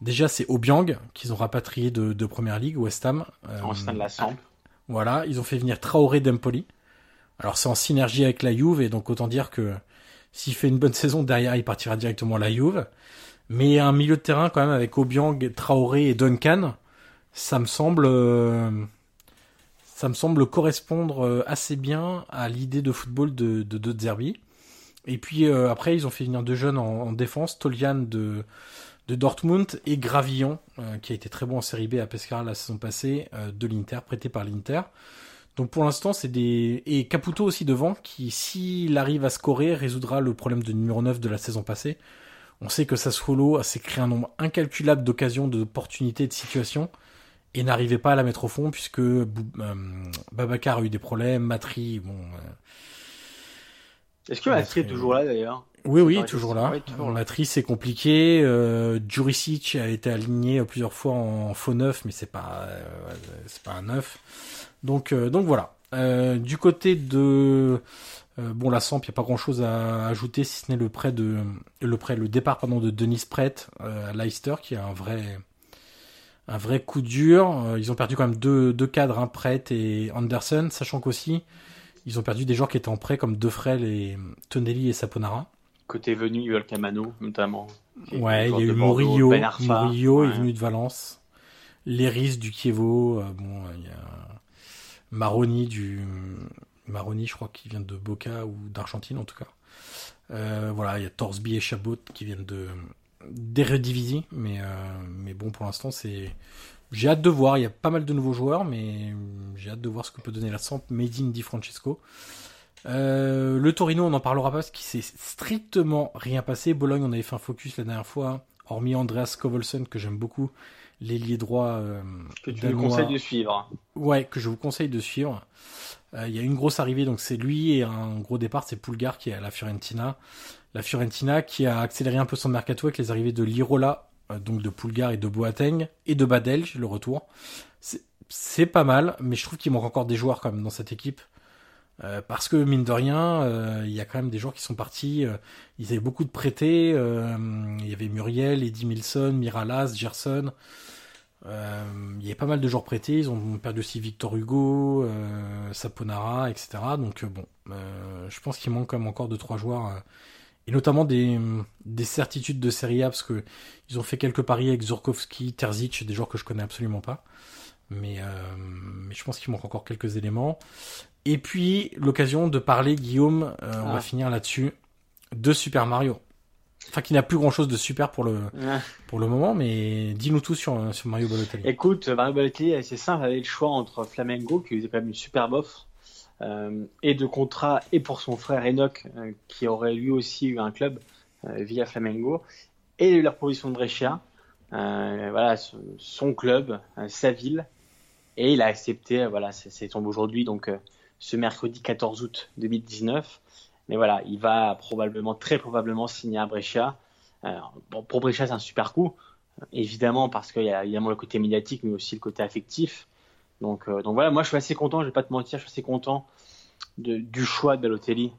Déjà, c'est Obiang, qu'ils ont rapatrié de, de Première Ligue, West Ham. Euh, en de la. Voilà, ils ont fait venir Traoré d'Empoli. Alors c'est en synergie avec la Juve, et donc autant dire que s'il fait une bonne saison, derrière il partira directement à la Juve. Mais un milieu de terrain quand même avec Obiang, Traoré et Duncan, ça me semble... Euh, ça me semble correspondre euh, assez bien à l'idée de football de, de, de Zerbi. Et puis euh, après, ils ont fait venir deux jeunes en, défense, Tolian de, de Dortmund et Gravillon, euh, qui a été très bon en Série B à Pescara la saison passée, de l'Inter, prêté par l'Inter. Donc pour l'instant, c'est des... Et Caputo aussi devant, qui, s'il arrive à scorer, résoudra le problème de numéro 9 de la saison passée. On sait que Sassuolo s'est créé un nombre incalculable d'occasions, d'opportunités, de situations et n'arrivait pas à la mettre au fond puisque euh, Babacar a eu des problèmes, Matri, bon. Euh, Est-ce que Matri est toujours là d'ailleurs? Oui, oui, toujours là. Matri c'est compliqué. Euh, Juricic a été aligné plusieurs fois en faux neuf, mais c'est pas, euh, c'est pas un neuf. Donc, donc voilà. du côté de bon, la Samp, il n'y a pas grand chose à ajouter si ce n'est le prêt de le prêt, le départ pardon de Denis Prett à Leicester, qui a un vrai un vrai coup dur. Euh, ils ont perdu quand même deux, deux cadres, un hein, et Anderson, sachant qu'aussi ils ont perdu des joueurs qui étaient en prêt comme Defrel et Tonelli et Saponara. Côté venu, El Camano notamment. Ouais, il y a eu Murillo, ben Murillo est venu de Valence. Léris du Kievo, euh, bon, il y a Maroni du Maroni, je crois qu'il vient de Boca ou d'Argentine en tout cas. Euh, voilà, il y a Torsby et Chabot qui viennent de d'Eredivisie, mais euh, mais bon pour l'instant c'est j'ai hâte de voir. Il y a pas mal de nouveaux joueurs, mais j'ai hâte de voir ce que peut donner la Samp Made in Di Francesco. Euh, le Torino, on n'en parlera pas parce qu'il s'est strictement rien passé. Bologne, on avait fait un focus la dernière fois, hormis Andreas Kovolsen que j'aime beaucoup, l'ailier droit. Euh, que tu me conseilles de suivre. Ouais, que je vous conseille de suivre. Il y a une grosse arrivée, donc c'est lui et un gros départ, c'est Pulgar qui est à la Fiorentina la Fiorentina qui a accéléré un peu son mercato avec les arrivées de Lirola, euh, donc de Pulgar et de Boateng, et de Badelj, le retour. C'est pas mal, mais je trouve qu'il manque encore des joueurs quand même dans cette équipe. Euh, parce que mine de rien, euh, il y a quand même des joueurs qui sont partis. ils avaient beaucoup de prêtés. il y avait Muriel, Eddie Milson, Miralas, Gerson. il y avait pas mal de joueurs prêtés. Ils ont perdu aussi Victor Hugo, Saponara, etc. Donc bon, je pense qu'il manque quand même encore deux trois joueurs et notamment des, des certitudes de Serie A parce que ils ont fait quelques paris avec Zurkowski, Terzic, des joueurs que je connais absolument pas. Mais, euh, mais je pense qu'il manque encore quelques éléments. Et puis l'occasion de parler, Guillaume, euh, on va ah. finir là-dessus, de Super Mario. Enfin, qui n'a plus grand chose de super pour le, pour le moment, mais dis-nous tout sur, sur Mario Balotelli. Écoute, Mario Balotelli, c'est simple, il avait le choix entre Flamengo, qui faisait quand même une superbe offre, et de contrat et pour son frère Enoch euh, qui aurait lui aussi eu un club euh, via Flamengo et la proposition de Brescia. Voilà son, club sa ville. Et il a accepté voilà c'est tombé aujourd'hui donc ce mercredi 14 août 2019 mais voilà il va probablement très probablement signer à Brescia. Pour Brescia c'est un super coup évidemment parce qu'il y a évidemment le côté médiatique mais aussi le côté affectif donc, euh, donc voilà, moi je suis assez content, je vais pas te mentir, je suis assez content du choix de Balotelli,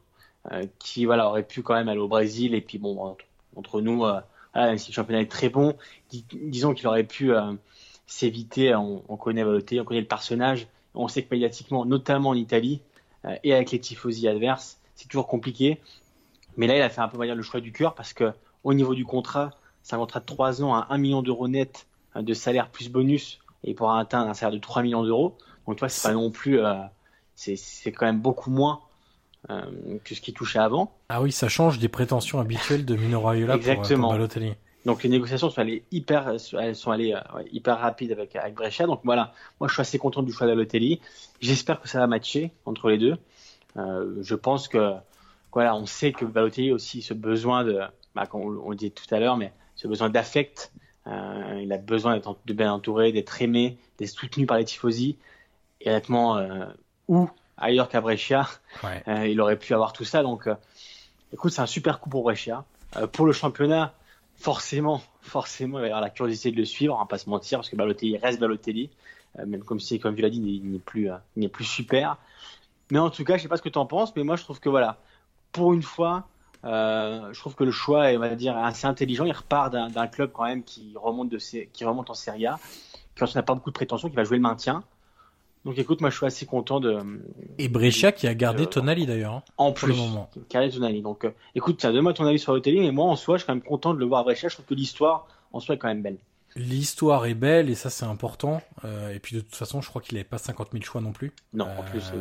euh, qui voilà aurait pu quand même aller au Brésil et puis bon entre, nous, euh, même si le championnat est très bon, disons qu'il aurait pu s'éviter. On, connaît Balotelli, on connaît le personnage, on sait que médiatiquement, notamment en Italie et avec les tifosi adverses, c'est toujours compliqué. Mais là, il a fait un peu le choix du cœur parce que au niveau du contrat, c'est un contrat de 3 ans à 1 million d'euros net de salaire plus bonus et il pourra atteindre un salaire de 3 millions d'euros. Donc, tu vois, c'est pas non plus, euh, c'est quand même beaucoup moins euh, que ce qu'il touchait avant. Ah oui, ça change des prétentions habituelles de Mino Raiola euh, Exactement. pour, Balotelli. Donc les négociations sont allées hyper, elles sont allées hyper rapides avec, avec Brescia. Donc voilà, moi je suis assez content du choix de Balotelli. J'espère que ça va matcher entre les deux. je pense que voilà, on sait que Balotelli a aussi ce besoin de, bah, on, on le dit tout à l'heure, mais ce besoin d'affect euh, il a besoin d'être bien entouré, d'être aimé, d'être soutenu par les tifosi. Et honnêtement, euh, où ailleurs qu'à Brescia, euh, il aurait pu avoir tout ça. Donc, écoute, c'est un super coup pour Brescia. pour le championnat, forcément, forcément, il va y avoir la curiosité de le suivre, on va pas se mentir, parce que Balotelli reste Balotelli. même comme si, comme tu l'as dit, il n'est plus, il n'est plus super. Mais en tout cas, je sais pas ce que tu en penses, mais moi je trouve que voilà, pour une fois, euh, je trouve que le choix est, on va dire, assez intelligent. Il repart d'un club quand même qui remonte, de, qui remonte en Serie A, qui n'a pas beaucoup de prétention, qui va jouer le maintien. Donc écoute, moi je suis assez content de. Et Brescia qui a gardé Tonali d'ailleurs. Hein, en plus, le moment. qui a gardé Tonali. Donc euh, écoute, donne-moi ton avis sur Tonali, mais moi en soi, je suis quand même content de le voir à Brescia. Je trouve que l'histoire en soi est quand même belle. L'histoire est belle et ça c'est important. Euh, et puis de toute façon, je crois qu'il n'avait pas 50 000 choix non plus. Non, en plus.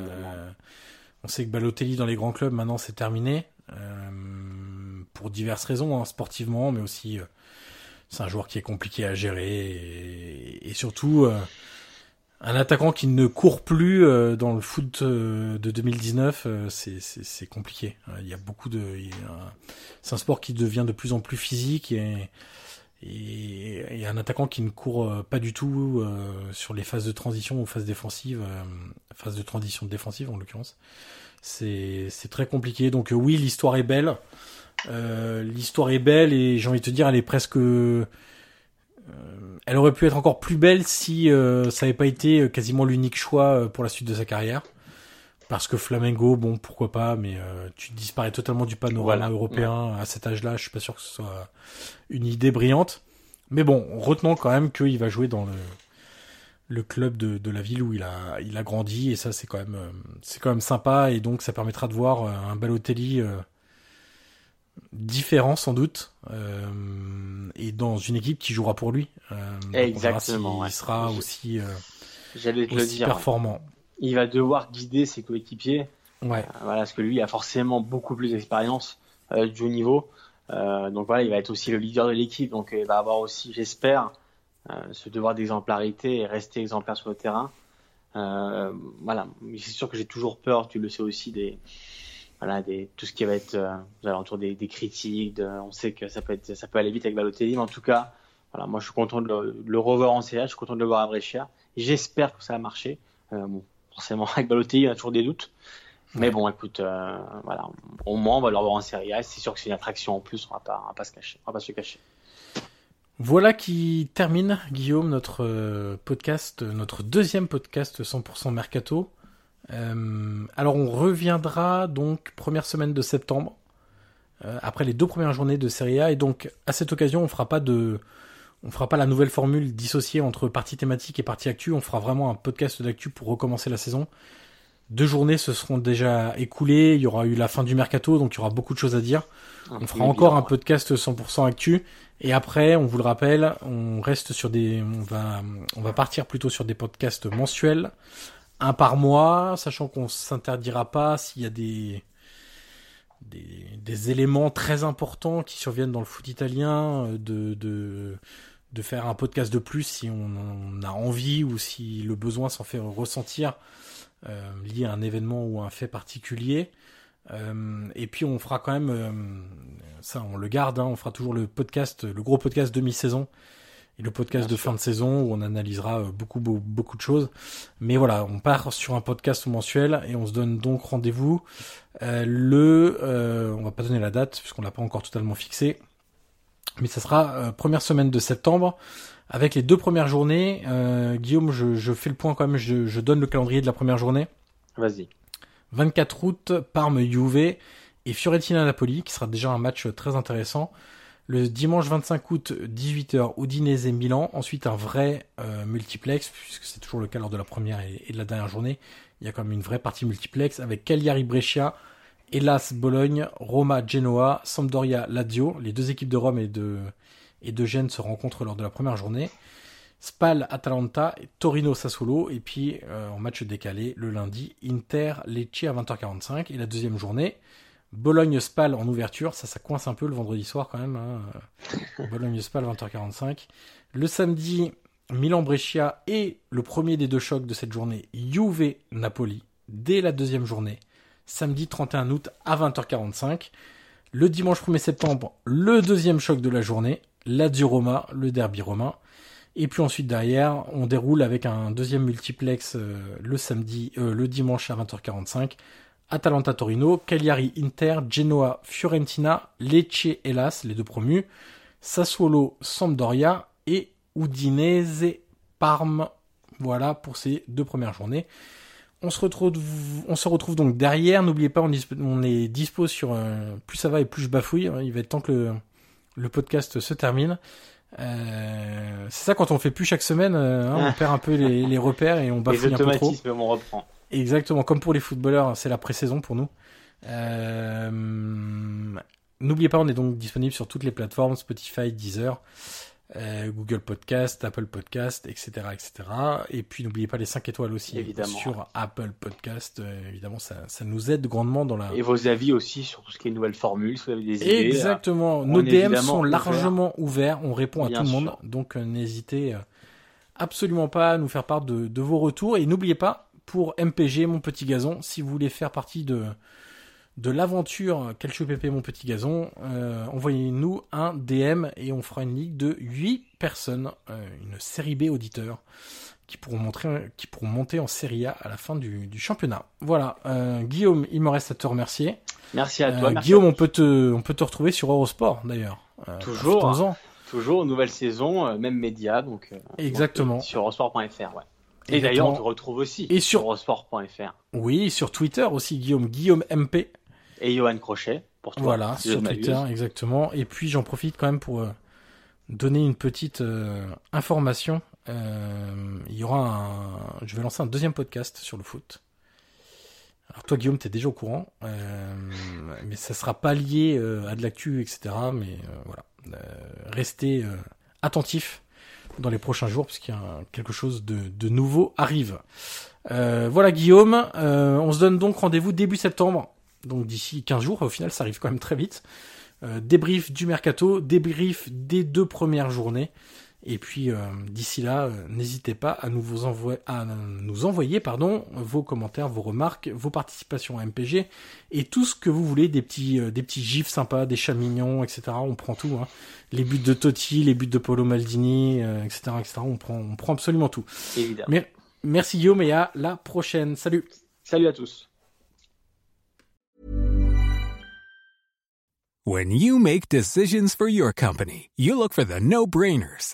on sait que Balotelli dans les grands clubs maintenant c'est terminé. Euh, pour diverses raisons, hein, sportivement, mais aussi euh, c'est un joueur qui est compliqué à gérer et, surtout euh, un attaquant qui ne court plus dans le foot de 2019, c'est compliqué. Il y a beaucoup de, c'est un sport qui devient de plus en plus physique et et, un attaquant qui ne court pas du tout sur les phases de transition ou phases défensives, phase de transition défensive en l'occurrence c'est très compliqué. Donc euh, oui, l'histoire est belle. Euh, l'histoire est belle et j'ai envie de te dire, elle est presque. Euh, elle aurait pu être encore plus belle si ça n'avait pas été quasiment l'unique choix pour la suite de sa carrière. Parce que Flamengo, bon, pourquoi pas, mais tu disparais totalement du panorama européen à cet âge-là. Je suis pas sûr que ce soit une idée brillante. Mais bon, retenons quand même qu'il va jouer dans le le club de, de, la ville où il a, il a grandi et ça c'est quand même, euh, c'est quand même sympa et donc ça permettra de voir euh, un Balotelli euh, différent sans doute et dans une équipe qui jouera pour lui. Exactement. Il sera aussi, J'allais te le dire, performant. Il va devoir guider ses coéquipiers. Ouais. voilà, parce que lui a forcément beaucoup plus d'expérience du haut niveau. donc voilà, il va être aussi le leader de l'équipe. Donc il va avoir aussi, j'espère, euh, ce devoir d'exemplarité et rester exemplaire sur le terrain. Euh, voilà, c'est sûr que j'ai toujours peur, tu le sais aussi, des, voilà, des, tout ce qui va être euh, alentours des, des critiques. De, on sait que ça peut, être, ça peut aller vite avec Balotelli, mais en tout cas, voilà, moi je suis content de le, le revoir en CH, je suis content de le voir à Brescia. J'espère que ça a marché. Euh, bon, forcément, avec Balotelli, il y a toujours des doutes. Mais bon, écoute, euh, voilà, au moins on va le revoir en Serie A. C'est sûr que c'est une attraction en plus, on va pas, on va pas se cacher, on va pas se cacher. Voilà qui termine, Guillaume, notre euh, podcast, notre deuxième podcast 100% Mercato. Euh, alors on reviendra donc première semaine de septembre, euh, après les deux premières journées de Serie A, et donc à cette occasion on fera pas de, on fera pas la nouvelle formule dissociée entre partie thématique et partie actu, on fera vraiment un podcast d'actu pour recommencer la saison. Deux journées se seront déjà écoulées, il y aura eu la fin du mercato, donc il y aura beaucoup de choses à dire. On fera encore un podcast 100% actu. Et après, on vous le rappelle, on reste sur des, on va, on va partir plutôt sur des podcasts mensuels, un par mois, sachant qu'on s'interdira pas s'il y a des, éléments très importants qui surviennent dans le foot italien, de, de, faire un podcast de plus si on, a envie ou si le besoin s'en fait ressentir euh, lié à un événement ou un fait particulier. Euh, et puis on fera quand même, euh, ça on le garde, hein, on fera toujours le podcast, le gros podcast demi-saison et le podcast de fin de saison où on analysera euh, beaucoup, beaucoup, beaucoup de choses. Mais voilà, on part sur un podcast mensuel et on se donne donc rendez-vous euh, le, euh, on va pas donner la date puisqu'on l'a pas encore totalement fixé, mais ça sera première semaine de septembre avec les deux premières journées. Guillaume, je, je, fais le point quand même, je, je donne le calendrier de la première journée. Vas-y. 24 août, Parme Juve et Fiorentina-Napoli, qui sera déjà un match très intéressant. Le dimanche 25 août, 18h, Udinese Milan. Ensuite, un vrai euh, multiplex, puisque c'est toujours le cas lors de la première et, de la dernière journée. Il y a quand même une vraie partie multiplex avec Cagliari Brescia, Hellas Bologne, Roma Genoa, Sampdoria Lazio. Les deux équipes de Rome et de, et de Gênes se rencontrent lors de la première journée. Spal Atalanta, Torino Sassuolo, et puis euh, en match décalé le lundi, Inter Lecce à 20h45. Et la deuxième journée, Bologne-Spal en ouverture, ça, ça coince un peu le vendredi soir quand même. Hein. Bologne-Spal 20h45. Le samedi, Milan-Brescia et le premier des deux chocs de cette journée, Juve-Napoli, dès la deuxième journée, samedi 31 août à 20h45. Le dimanche 1er septembre, le deuxième choc de la journée, Lazio-Roma, le derby romain. Et puis ensuite derrière, on déroule avec un deuxième multiplex euh, le samedi, euh, le dimanche à 20h45. Atalanta Torino, Cagliari Inter, Genoa Fiorentina, Lecce Hellas, les deux promus, Sassuolo Sampdoria et Udinese Parme. Voilà pour ces deux premières journées. On se retrouve, on se retrouve donc derrière. N'oubliez pas, on, on, est dispo sur. Euh, plus ça va et plus je bafouille. Il va être temps que le, le podcast se termine. Euh, c'est ça quand on fait plus chaque semaine, euh, hein, on perd un peu les, les, repères et on bafouille un peu trop. on reprend. Exactement, comme pour les footballeurs, c'est la pré-saison pour nous. Euh, N'oubliez pas, on est donc disponible sur toutes les plateformes Spotify, Deezer, euh, Google Podcast, Apple Podcast, etc., etc. Et puis n'oubliez pas les 5 étoiles aussi évidemment. sur Apple Podcast. Euh, évidemment, ça, ça nous aide grandement dans la. Et vos avis aussi sur tout ce qui est nouvelles formules, si vous avez des idées. Exactement. Nos DM sont largement ouverts. On répond à tout le monde, donc n'hésitez absolument pas à nous faire part de, de vos retours. Et n'oubliez pas, pour MPG, mon petit gazon, si vous voulez faire partie de de l'aventure Calcio Pépé mon petit gazon, euh, envoyez-nous un DM et on fera une ligue de 8 personnes, euh, une série B auditeurs qui pourront, montrer, qui pourront monter en série A à la fin du, du championnat. Voilà, euh, Guillaume, il me reste à te remercier. Merci à toi. Merci Guillaume, à on peut te, on peut te retrouver sur Eurosport d'ailleurs. toujours. Toujours nouvelle saison, même média, donc. Exactement. sur Eurosport.fr, ouais. Et d'ailleurs, on te retrouve aussi et sur, Eurosport.fr. Oui, sur Twitter aussi, Guillaume, Guillaume MP et Johan Crochet pour toi. Voilà, sur Twitter, exactement. Et puis j'en profite quand même pour euh, donner une petite euh, information. Euh, il y aura un, je vais lancer un deuxième podcast sur le foot. Alors toi Guillaume, tu es déjà au courant, mais ça sera pas lié à de l'actu, etc. Mais voilà, restez attentifs dans les prochains jours parce qu'il y a quelque chose de, de nouveau arrive. voilà Guillaume, on se donne donc rendez-vous début septembre donc d'ici 15 jours, au final ça arrive quand même très vite. Euh, débrief du mercato, débrief des deux premières journées. Et puis euh, d'ici là, euh, n'hésitez pas à nous, envoyer, à nous envoyer pardon, vos commentaires, vos remarques, vos participations à MPG et tout ce que vous voulez, des petits, des petits gifs sympas, des chats mignons, etc. On prend tout. Hein. Les buts de Totti, les buts de Paulo Maldini, etc., etc. On prend, on prend absolument tout. Évidemment. Mais, merci Guillaume et à la prochaine. Salut. Salut à tous. When you make decisions for your company, you look for the no-brainers.